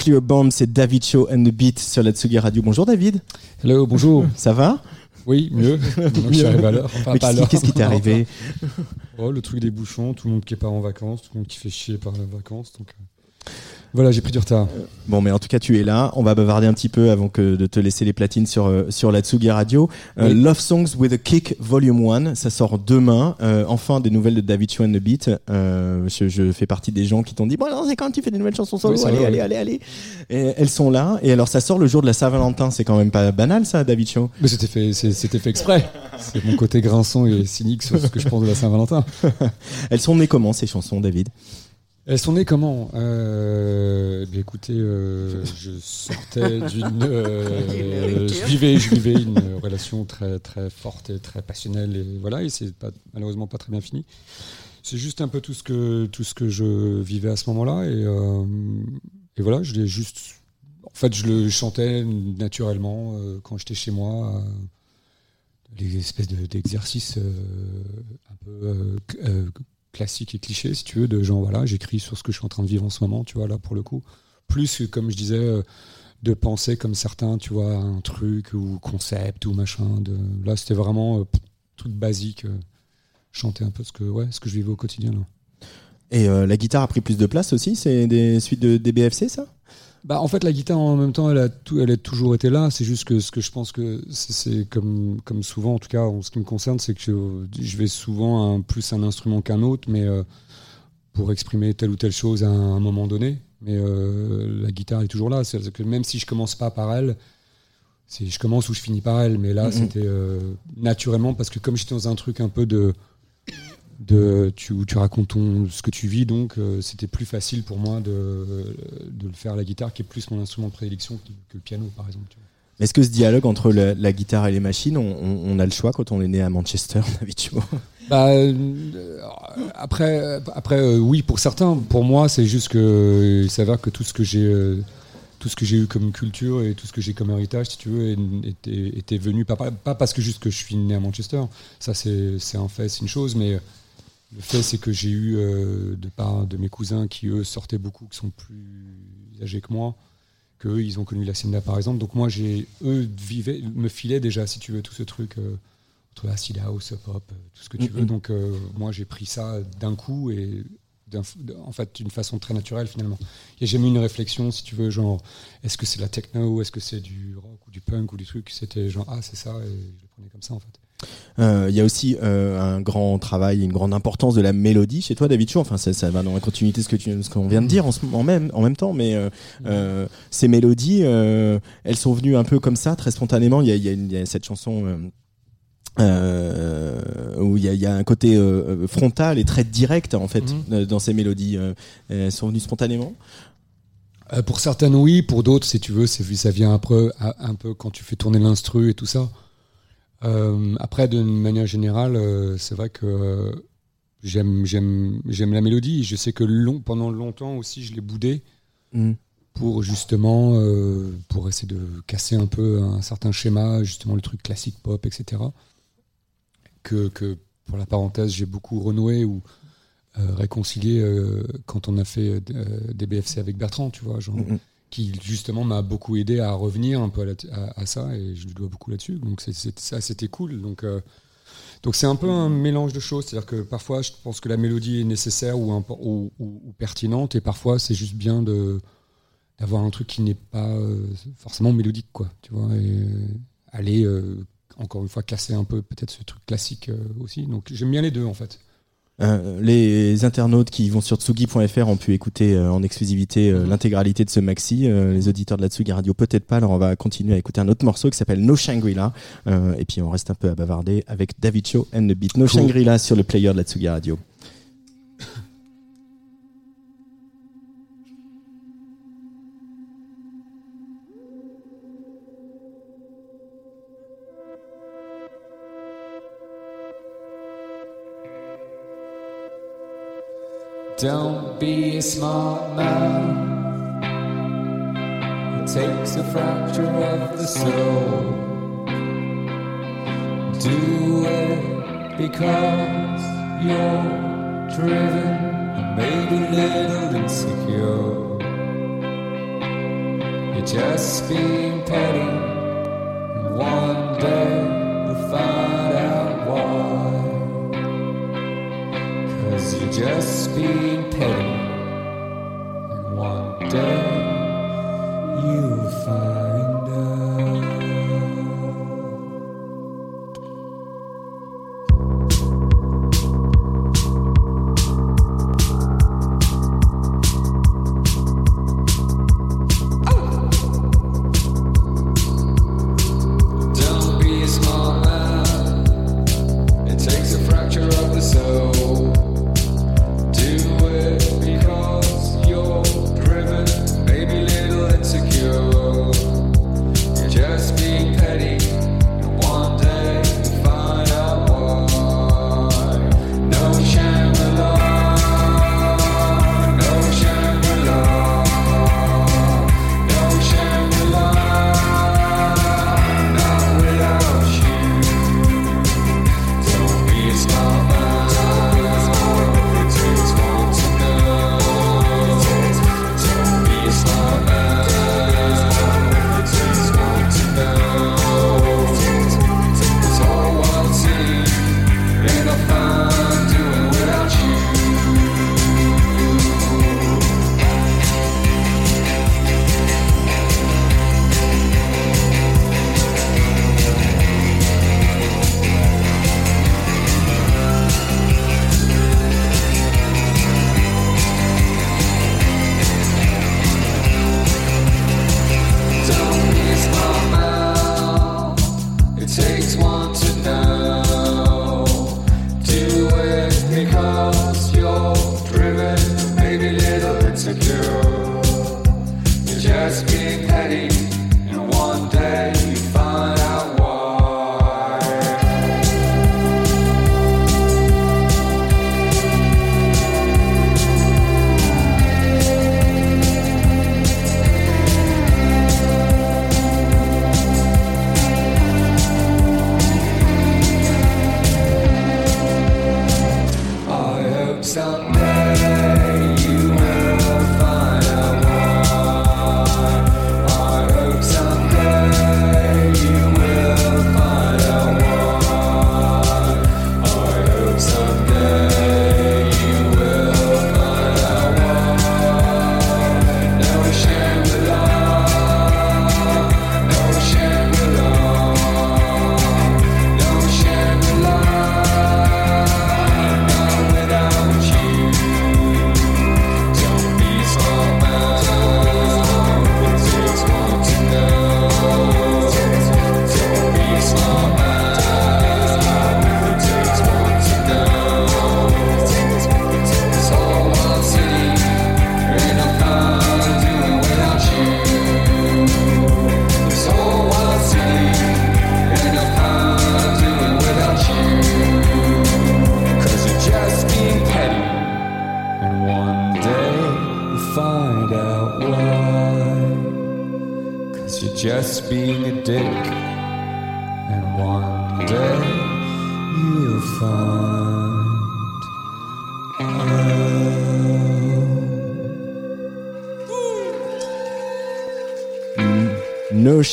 Nuclear Bomb, c'est David Shaw and the Beat sur la Tsugi Radio. Bonjour David. Hello, bonjour. Ça va? Oui, mieux. Je suis arrivé à l'heure. Enfin, pas qu'est-ce qui- t'est arrivé? Oh, le truc des bouchons, tout le monde qui part en vacances, tout le monde qui fait chier par les vacances. Donc, euh, Voilà, j'ai pris du retard. Bon, mais en tout cas, tu es là. On va bavarder un petit peu avant que de te laisser les platines sur euh, sur la Tsugi Radio. Euh. Love Songs with a Kick Volume 1, ça sort demain. Euh, enfin, des nouvelles de David Cho and the Beat. Euh, je, je fais partie des gens qui t'ont dit bon, alors c'est quand tu fais des nouvelles chansons solo? Oui, allez, allez, oui. allez, allez. Et elles sont là. Et alors, ça sort le jour de la Saint-Valentin. C'est quand même pas banal, ça, David Cho. Mais c'était fait, c'était fait exprès. C'est mon côté grinçant et cynique sur ce que je pense de la Saint-Valentin. Elles sont nées comment ces chansons, David? Elles sont nées comment? Euh, eh bien, Écoutez, euh, je sortais d'une. euh, je, vivais, je vivais une relation très, très forte et très passionnelle. Et voilà, et c'est pas, malheureusement pas très bien fini. C'est juste un peu tout ce que, tout ce que je vivais à ce moment-là. Et, et voilà, je l'ai juste. En fait, je le chantais naturellement quand j'étais chez moi. les espèces de- d'exercices euh, un peu euh, euh, classiques et clichés, si tu veux, de genre, voilà, j'écris sur ce que je suis en train de vivre en ce moment, tu vois, là, pour le coup. Plus, comme je disais, euh, de penser comme certains, tu vois, un truc ou concept ou machin. De... Là, c'était vraiment euh, truc basique. euh, chanter un peu ce que, ouais, ce que je vivais au quotidien, là. Et euh, la guitare a pris plus de place aussi. C'est des suites de DBFC, ça? Bah, en fait, la guitare, en même temps, elle a, tout, elle a toujours été là. C'est juste que ce que je pense que c'est- comme, comme souvent, en tout cas, en ce qui me concerne, c'est que je, je vais souvent un, plus un instrument qu'un autre, mais euh, pour exprimer telle ou telle chose à un, un moment donné. Mais euh, la guitare est toujours là. C'est que même si je commence pas par elle, c'est je commence ou je finis par elle. Mais là, c'était euh, naturellement parce que comme j'étais dans un truc un peu de de tu, où tu racontes ton, ce que tu vis, donc euh, c'était plus facile pour moi de, de le faire à la guitare, qui est plus mon instrument de prédilection que, que le piano, par exemple. tu vois. Est-ce que ce dialogue entre la, la guitare et les machines, on, on- on a le choix quand on est né à Manchester, Cho Bah, euh, après, après euh, oui, pour certains. Pour moi, c'est juste que il s'avère que tout ce que j'ai, tout ce que j'ai eu comme culture et tout ce que j'ai comme héritage, si tu veux, était, était venu pas, pas parce que juste que je suis né à Manchester. Ça, c'est c'est un fait, c'est une chose, mais le fait, c'est que j'ai eu euh, de part de mes cousins qui eux sortaient beaucoup, qui sont plus âgés que moi, que eux, ils ont connu la Hacienda par exemple. Donc moi, j'ai eux vivaient, me filaient déjà, si tu veux, tout ce truc. euh, entre acid house, pop, euh, tout ce que tu veux. Donc euh, moi j'ai pris ça d'un coup et en fait d'une façon très naturelle finalement. Il n'y a jamais eu une réflexion si tu veux genre est-ce que c'est la techno, est-ce que c'est du rock ou du punk ou du truc. C'était genre ah c'est ça et je le prenais comme ça en fait. Euh, Il y a aussi euh, un grand travail, une grande importance de la mélodie chez toi, David Cho. Enfin, ça, ça va dans la continuité de ce qu'on vient de dire en, ce, en même, en même temps. Mais euh, euh, ces mélodies, elles sont venues un peu comme ça, très spontanément. Il y a, il y a une- il y a cette chanson. euh, où il y a, il y a un côté euh, frontal et très direct en fait euh, dans ces mélodies. Euh, elles sont venues spontanément. Pour certaines oui, pour d'autres si tu veux ça vient un peu quand tu fais tourner l'instru et tout ça. Euh, après d'une manière générale euh, c'est vrai que euh, j'aime j'aime j'aime la mélodie. Je sais que long, pendant longtemps aussi je l'ai boudé. Mhm. pour justement pour essayer de casser un peu un certain schéma, justement le truc classique pop, etc. Que, que pour la parenthèse, j'ai beaucoup renoué ou réconcilié quand on a fait des BFC avec Bertrand, tu vois, genre, Mhm. Qui justement m'a beaucoup aidé à revenir un peu à, ça et je lui dois beaucoup là-dessus. Donc ça, c'était cool. Donc euh, donc c'est un peu un mélange de choses, c'est-à-dire que parfois je pense que la mélodie est nécessaire ou, pertinente, et parfois c'est juste bien d'avoir un truc qui n'est pas euh, forcément mélodique, quoi, tu vois, aller euh, encore une fois casser un peu peut-être ce truc classique aussi. Donc j'aime bien les deux en fait. Euh, les internautes qui vont sur tsugi.fr ont pu écouter euh, en exclusivité euh, l'intégralité de ce maxi. Euh, les auditeurs de la Tsugi Radio peut-être pas. Alors on va continuer à écouter un autre morceau qui s'appelle No Shangri-La. Euh, et puis on reste un peu à bavarder avec David Cho and the Beat. No Cool. Shangri-La sur le player de la Tsugi Radio. Don't be a smart man. It takes a fracture of the soul. Do it because you're driven and maybe a little insecure. You're just being petty, and one day you'll find just being petty. And one day you'll find.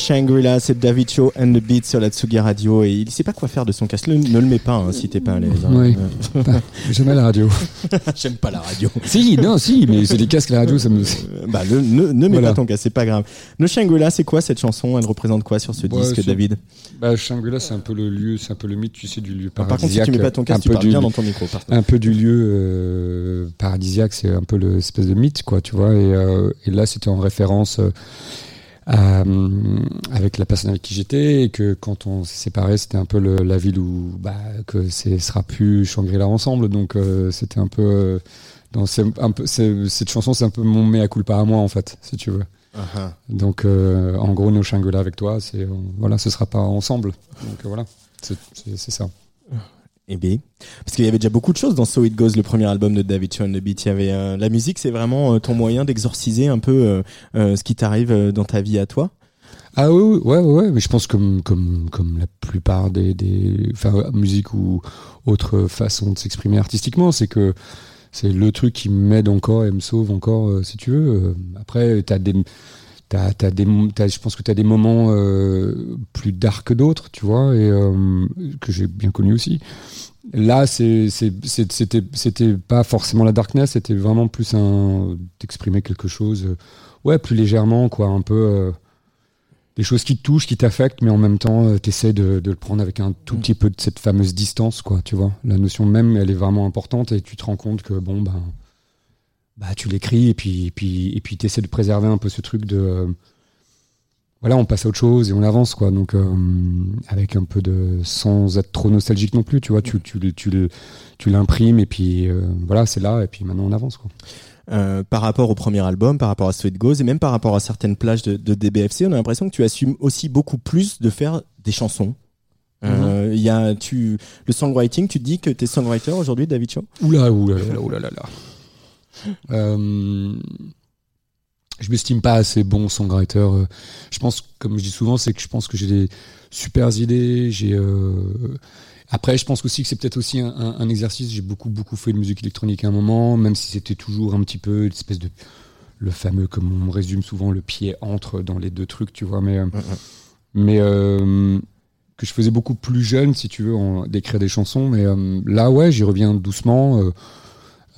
Shangri-La, c'est David Cho and the Beat sur la Tsugi Radio et il sait pas quoi faire de son casque. Le- ne le mets pas hein, si t'es pas à l'aise. hein. Oui. Jamais la radio. J'aime pas la radio. si, non, si, mais c'est des casques la radio, ça me. Euh, Bah, le- ne, ne mets Voilà. pas ton casque, c'est pas grave. No Shangri-La, c'est quoi cette chanson? Elle représente quoi sur ce Ouais, disque, David? Bah, Shangri-La, c'est un peu le lieu, c'est un peu le mythe, tu sais, du lieu Ah, Par contre, si tu paradisiaque. mets pas ton casque, tu parles du- bien dans ton micro. un peu du lieu euh, paradisiaque, c'est un peu l'espèce de mythe, quoi, tu vois. Et, euh, et là, c'était en référence euh, à, euh, avec la personne avec qui j'étais, et que quand on s'est séparés, c'était un peu le- la ville où bah, que ce sera plus Shangri-La ensemble. Donc, euh, c'était un peu. euh, dans, c'est un peu cette chanson, c'est un peu mon mea culpa à moi, en fait, si tu veux. Ah. Donc, euh, en gros, nos Shangri-La avec toi, c'est voilà, ce sera pas ensemble. Donc voilà, c'est ça. Eh bien, parce qu'il y avait déjà beaucoup de choses dans So It Goes, le premier album de David and the Beat. Il y avait euh, la musique, c'est vraiment euh, ton moyen d'exorciser un peu euh, ce qui t'arrive dans ta vie à toi. Ah oui, ouais, ouais, mais je pense comme comme comme la plupart des des enfin musique ou autre façon de s'exprimer artistiquement, c'est que c'est le truc qui m'aide encore et me sauve encore euh, si tu veux. Euh, Après t'as des t'as des je pense que t'as des moments euh, plus dark que d'autres, tu vois, et que j'ai bien connu aussi. Là, c'était c'était pas forcément la darkness, c'était vraiment plus un d'exprimer quelque chose, ouais, plus légèrement, quoi, un peu. Des choses qui te touchent, qui t'affectent, mais en même temps, tu essaies de, de le prendre avec un tout petit peu de cette fameuse distance, quoi, tu vois. La notion même, elle est vraiment importante et tu te rends compte que, bon, ben, bah, tu l'écris et puis, et puis, et puis tu essaies de préserver un peu ce truc de. euh, voilà, on passe à autre chose et on avance, quoi. Donc, euh, avec un peu de. sans être trop nostalgique non plus, tu vois. Tu, tu, tu, tu l'imprimes et puis, euh, voilà, c'est là et puis maintenant on avance, quoi. Euh, par rapport au premier album, par rapport à It Goes et même par rapport à certaines plages de, de DBFC, on a l'impression que tu assumes aussi beaucoup plus de faire des chansons. Euh, Il y a tu le songwriting, tu te dis que tu es songwriter aujourd'hui, David Cho Oula, oula, oula, oula, là, là. Euh, je m'estime pas assez bon songwriter. Je pense, comme je dis souvent, c'est que je pense que j'ai des super idées. J'ai euh, après, je pense aussi que c'est peut-être aussi un, un- un exercice. J'ai beaucoup, beaucoup fait de musique électronique à un moment, même si c'était toujours un petit peu une espèce de le fameux, comme on résume souvent, le pied entre dans les deux trucs, tu vois. Mais, euh, mais euh, que je faisais beaucoup plus jeune, si tu veux, en- d'écrire des chansons. Mais euh, là, ouais, j'y reviens doucement. euh,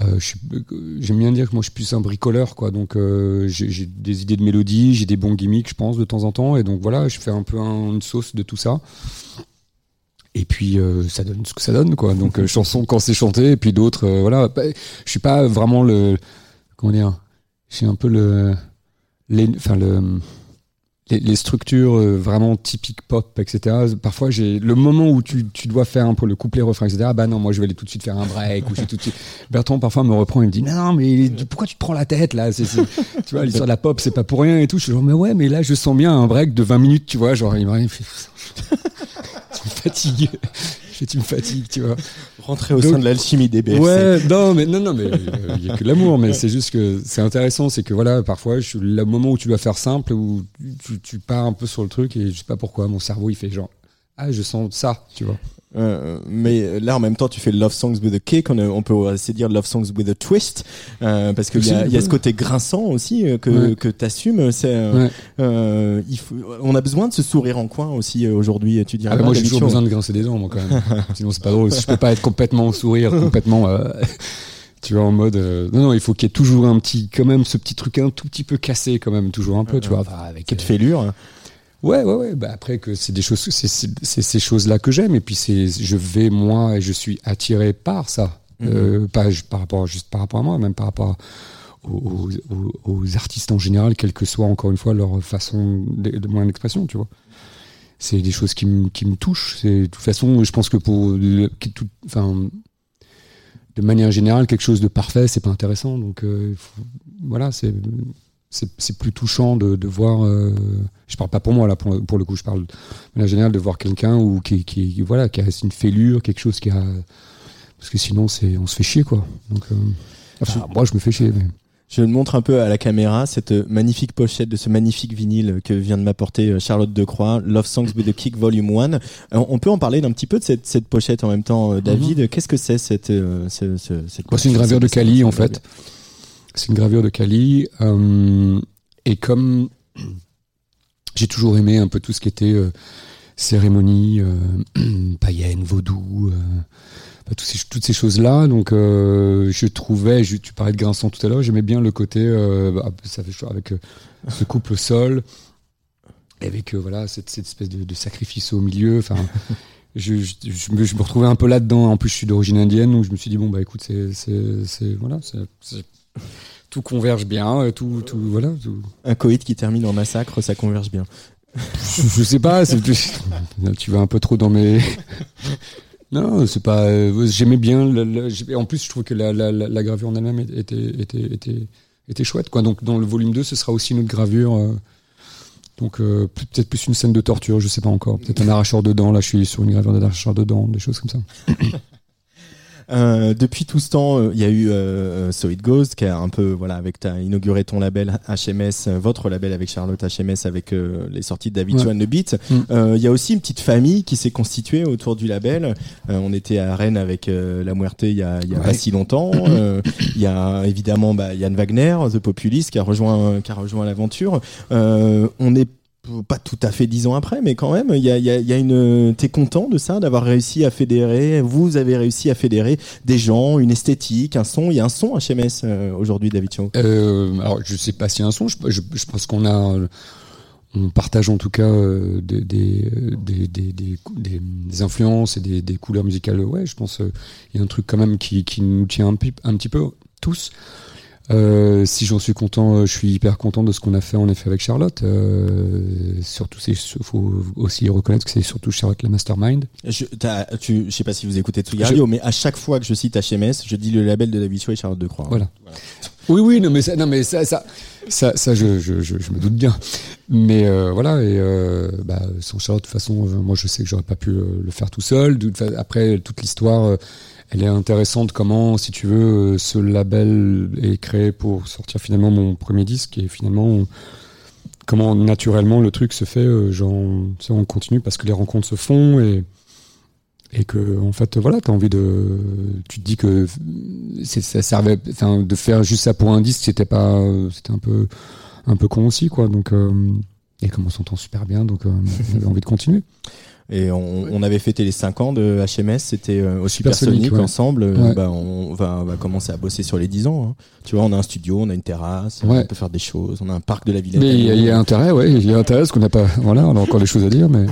euh, euh, J'aime bien dire que moi je suis plus un bricoleur, quoi. Donc j'ai j'ai des idées de mélodie, j'ai des bons gimmicks, je pense, de temps en temps. Et donc voilà, je fais un peu un- une sauce de tout ça. Et puis euh, ça donne ce que ça donne, quoi. Donc euh, chansons quand c'est chanté, et puis d'autres, euh, voilà. Bah, Je suis pas vraiment le, comment dire, je suis un peu le, l'é- enfin le, les, les structures euh, vraiment typiques pop, etc. Parfois, j'ai le moment où tu, tu dois faire un peu le couplet refrain, etc. Ah bah non, moi je vais aller tout de suite faire un break ou je vais tout de suite. Bertrand parfois me reprend et me dit non mais pourquoi tu te prends la tête là? Tu vois l'histoire de la pop c'est pas pour rien et tout. Je suis genre mais ouais mais là je sens bien un break de 20 minutes, tu vois. Genre il fait tu me fatigues. Tu me fatigues, tu vois. Rentrer au Donc- sein de l'alchimie des BFC. Ouais, non, mais non, non, mais euh, il y a que de l'amour, mais c'est juste que c'est intéressant, c'est que voilà, parfois, je le moment où tu dois faire simple, où tu, tu pars un peu sur le truc et je sais pas pourquoi, mon cerveau il fait genre ah je sens ça, tu vois. Euh, mais là, en même temps, tu fais Love Songs with a Kick. On, on peut aussi dire Love Songs with a Twist, euh, parce qu'il y, a- y a ce côté grinçant aussi euh, que, Ouais. que t'assumes. C'est, euh, Ouais. euh, il faut, on a besoin de ce sourire en coin aussi euh, aujourd'hui. Tu dirais Ah bah, moi j'ai toujours besoin de grincer des dents, moi quand même. Sinon c'est pas drôle. Je peux pas être complètement au sourire, complètement, euh, tu vois, en mode, euh, non non, il faut qu'il y ait toujours un petit, quand même, ce petit truc un tout petit peu cassé, quand même, toujours un peu, tu vois, enfin, avec Cette fêlure. Ouais, ouais, ouais. Bah après que c'est des choses, c'est ces choses-là que j'aime. Et puis c'est, je vais moi et je suis attiré par ça. Euh, pas par rapport, juste par rapport à moi, même par rapport aux, aux- aux artistes en général, quelle que soit encore une fois leur façon de, de moins d'expression, tu vois. C'est des choses qui me qui me touchent. De toute façon, je pense que pour, enfin, de manière générale, quelque chose de parfait, c'est pas intéressant. Donc euh, faut- voilà, c'est c'est plus touchant de, de voir. euh, je parle pas pour moi là, pour, pour le coup, je parle de manière générale de voir quelqu'un ou qui, qui voilà qui a une fêlure, quelque chose qui a parce que sinon c'est on se fait chier quoi. Donc euh, enfin, moi je me fais chier. mais- Je le montre un peu à la caméra, cette magnifique pochette de ce magnifique vinyle que vient de m'apporter euh, Charlotte Decroix, Love Songs with the Kick Volume 1. Euh, On peut en parler d'un petit peu de cette, cette pochette en même temps, David? Qu'est-ce que c'est cette, ce- ce- cette Moi, c'est une gravure de Cali en fait. C'est une gravure de Cali. euh, et comme j'ai toujours aimé un peu tout ce qui était euh, cérémonie euh, païenne, vaudou, toutes ces choses-là. Donc, je trouvais, tu parlais de Grinçant tout à l'heure, j'aimais bien le côté, bah, ça fait chaud avec ce couple au sol, avec voilà cette, espèce de, sacrifice au milieu. Enfin. Je, me, je me retrouvais un peu là-dedans. En plus, je suis d'origine indienne, donc je me suis dit bon bah écoute, c'est, voilà, tout converge bien, euh, tout, tout voilà. tout- Un coït qui termine en massacre, ça converge bien. je, sais pas, tu vas un peu trop dans mes. Non, c'est pas. euh, J'aimais bien. en plus, je trouve que la, gravure en elle-même était, était, était, était chouette. Quoi. Donc, dans le volume 2, ce sera aussi une autre gravure. euh, donc, euh, peut-être plus une scène de torture, je sais pas encore. Peut-être un arracheur de dents. Là, je suis sur une gravure d'arracheur de dents, des choses comme ça. Euh, depuis tout ce temps, euh, il y a eu euh, So It Goes, qui a un peu, voilà, avec t'as inauguré ton label HMS, euh, votre label avec Charlotte HMS, avec euh, les sorties de David Ouais. Joan The Beat. Mm. Euh, Il y a aussi une petite famille qui s'est constituée autour du label. Euh, on était à Rennes avec euh, La Muerte il y a, y a Ouais. pas si longtemps. Euh, Il y a évidemment bah, Yann Wagner, The Populist, qui a rejoint, qui a rejoint l'aventure. Euh, on est pas tout à fait dix ans après, mais quand même, il y a, une. T'es content de ça, d'avoir réussi à fédérer? Vous avez réussi à fédérer des gens, une esthétique, un son? Il y a un son HMS euh, aujourd'hui, David Cho. Euh, alors, je sais pas s'il y a un son. Je, je, pense qu'on a, on partage en tout cas euh, des, des, des, des, influences et des, couleurs musicales. Ouais, je pense euh, il y a un truc quand même qui, qui nous tient un, un petit peu tous. Euh, si j'en suis content, euh, je suis hyper content de ce qu'on a fait en effet avec Charlotte. Euh, surtout, il faut aussi reconnaître que c'est surtout Charlotte la mastermind. Je, tu, je sais pas si vous écoutez Tsugi Radio, mais à chaque fois que je cite HMS, je dis le label de David Cho et Charlotte de Croix. Voilà. Oui, oui, non, mais ça, non, mais ça, ça, ça, ça, je, je, je, je me doute bien. Mais euh, voilà, et euh, bah, sans Charlotte, de toute façon, euh, moi, je sais que j'aurais pas pu le faire tout seul. Après, toute l'histoire, elle est intéressante. Comment, si tu veux, euh, ce label est créé pour sortir finalement mon premier disque et finalement comment naturellement le truc se fait. euh, genre, on continue parce que les rencontres se font et et que en fait voilà t'as envie de tu te dis que ça servait enfin de faire juste ça pour un disque c'était pas c'était un peu un peu con aussi quoi donc euh, et comme on s'entend super bien donc on avait envie de continuer Et on, on avait fêté les 5 ans de HMS, c'était euh, au Supersonic, Supersonic ouais. ensemble. Euh, Ouais. Bah, on, va, on va commencer à bosser sur les 10 ans. hein. Tu vois, on a un studio, on a une terrasse, Ouais. on peut faire des choses, on a un parc de la Villette. Mais il y, y a intérêt, ouais, il y a intérêt, parce qu'on n'a pas, voilà, on a encore des choses à dire, mais.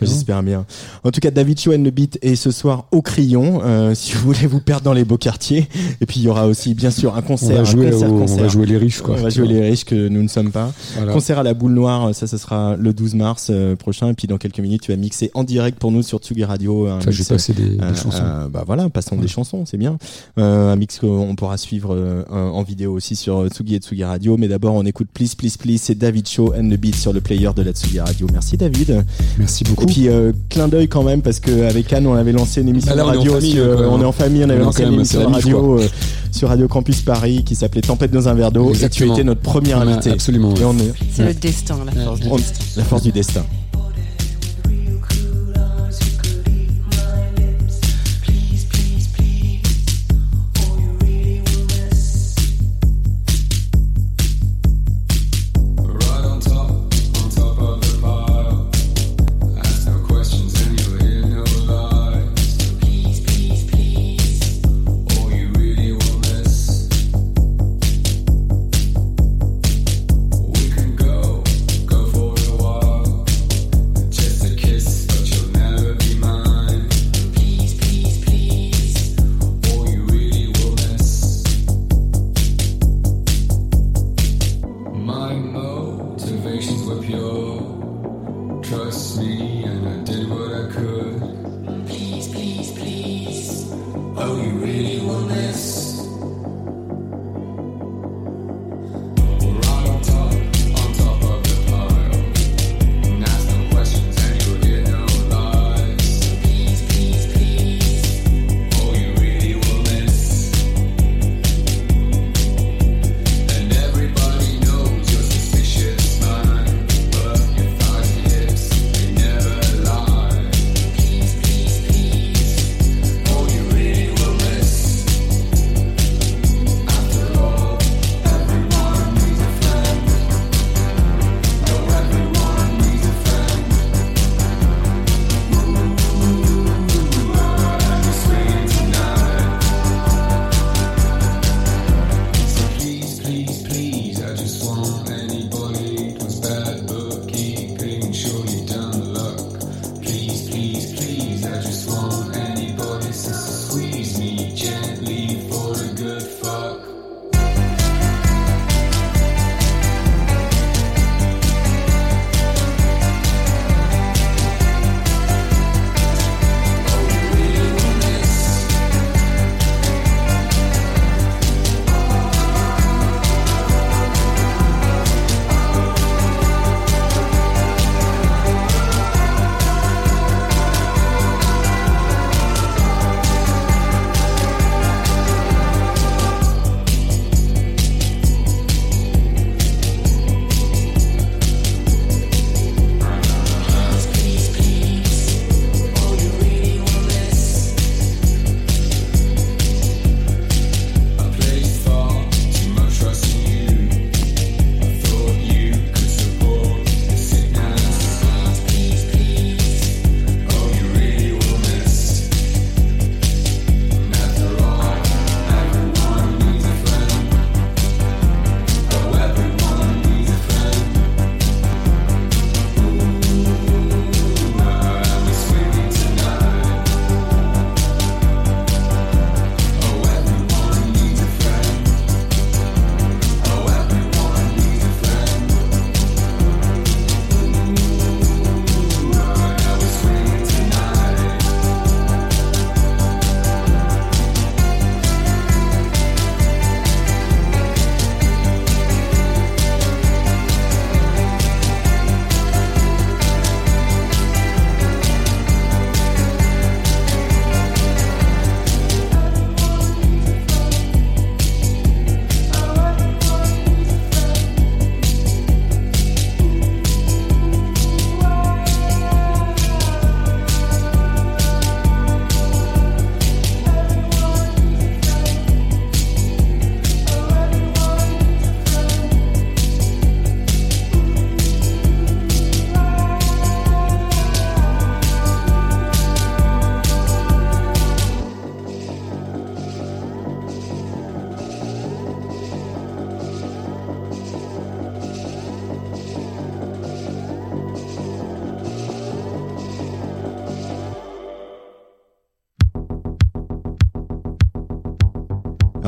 J'espère bien. En tout cas, David Cho and the Beat est ce soir au Crayon, euh, si vous voulez vous perdre dans les beaux quartiers. Et puis il y aura aussi, bien sûr, un On concert. va un jouer, concert, au- on va jouer les riches, quoi. On va jouer les riches que nous ne sommes pas. Voilà. Concert à la boule noire, ça, ça sera le 12 mars euh, prochain. Et puis dans quelques minutes, tu vas mixer en direct pour nous sur Tsugi Radio. Un Enfin, je vais mix, passer des, des euh, chansons. euh, bah voilà, passons des chansons, c'est bien. Euh, un mix qu'on pourra suivre euh, en vidéo aussi sur Tsugi et Tsugi Radio. Mais d'abord, on écoute Please Please Please, c'est David Show and the Beat sur le player de la Tsugi Radio. Merci David. Merci beaucoup. Et puis euh, clin d'œil quand même parce qu'avec Anne, on avait lancé une émission Bah là, de on est radio. famille, quand même, on est en famille, on avait On est lancé une émission de radio euh, sur Radio Campus Paris qui s'appelait Tempête dans un verre d'eau. Et tu étais notre premier On invité. absolument, ouais. On est, C'est le destin, la force du on- destin. la force du destin.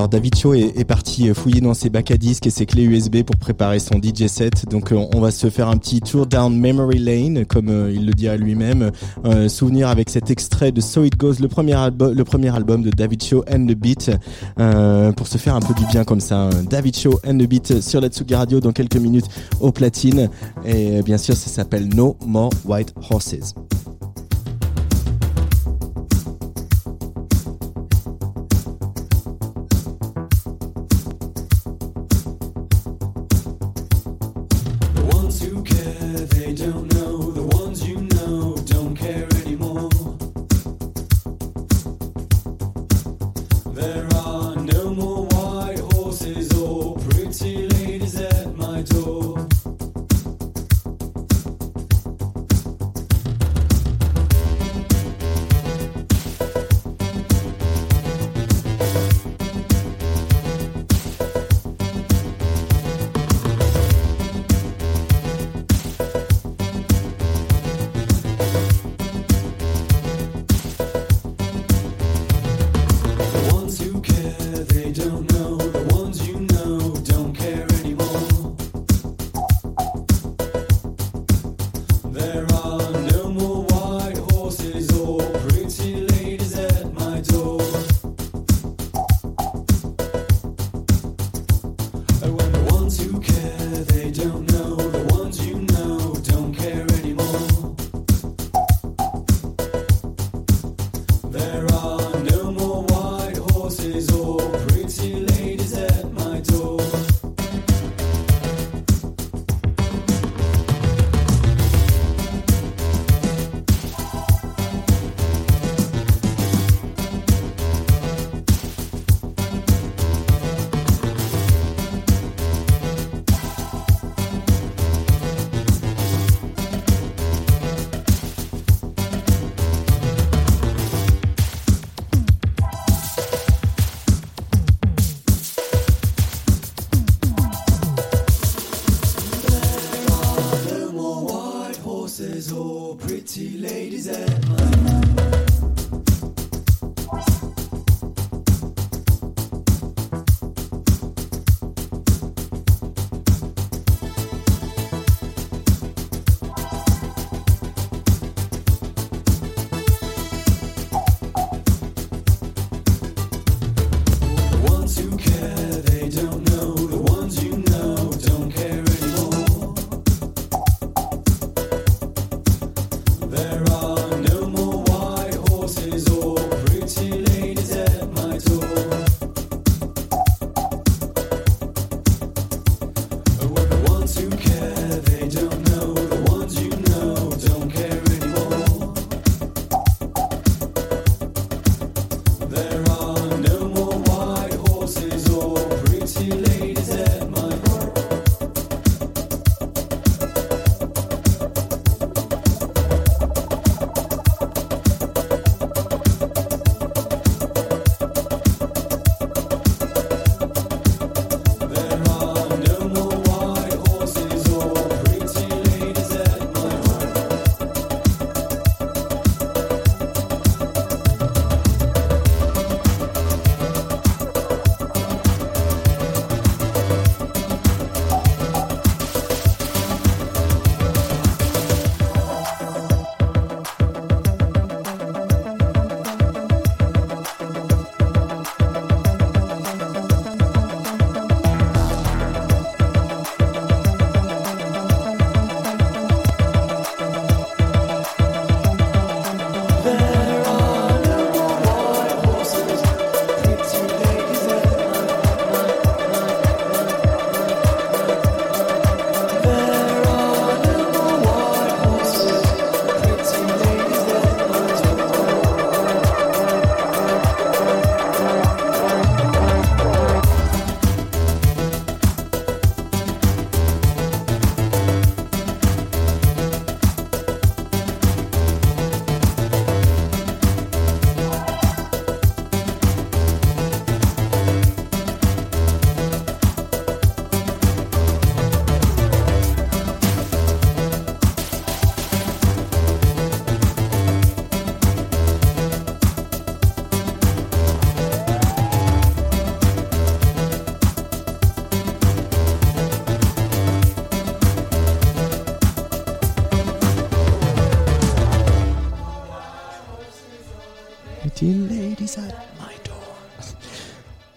Alors David Cho est, parti euh, fouiller dans ses bacs à disques et ses clés USB pour préparer son DJ set. Donc euh, on va se faire un petit tour down memory lane, comme euh, il le dit à lui-même. Souvenir avec cet extrait de So It Goes, le premier album, de David Cho and the Beat, pour se faire un peu du bien comme ça. hein. David Cho and the Beat sur la Tsugi Radio dans quelques minutes au platine. Et bien sûr, ça s'appelle No More White Horses.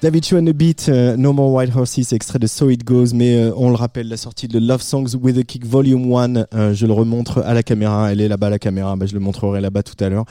David Cho and the Beat, euh, No More White Horses, extrait de So It Goes, mais euh, on le rappelle, la sortie de Love Songs with a Kick Volume 1, euh, je le remontre à la caméra, elle est là-bas la caméra, bah, je le montrerai là-bas tout à l'heure.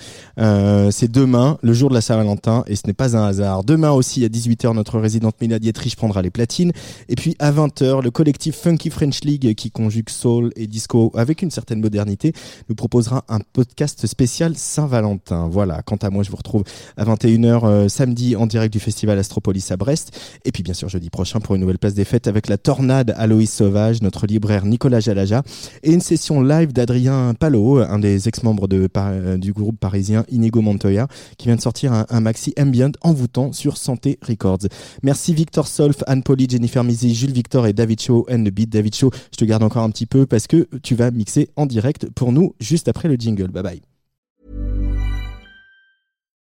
C'est demain, le jour de la Saint-Valentin, et ce n'est pas un hasard. Demain aussi, à 18h, notre résidente Mila Dietrich prendra les platines, et puis à 20h, le collectif Funky French League, qui conjugue soul et disco avec une certaine modernité, nous proposera un podcast spécial Saint-Valentin. Voilà, quant à moi, je vous retrouve à 21h euh, samedi en direct du festival Astropolis à Brest. Et puis bien sûr jeudi prochain pour une nouvelle place des fêtes avec la tornade Aloïs Sauvage, notre libraire Nicolas Jalaja et une session live d'Adrien Palot, un des ex-membres euh, du groupe parisien Inigo Montoya, qui vient de sortir un, maxi ambient envoûtant sur Santé Records. Merci Victor Solf, Anne Poli, Jennifer Mizi, Jules Victor et David Shaw and the Beat. David Shaw, je te garde encore un petit peu parce que tu vas mixer en direct pour nous juste après le jingle. Bye bye.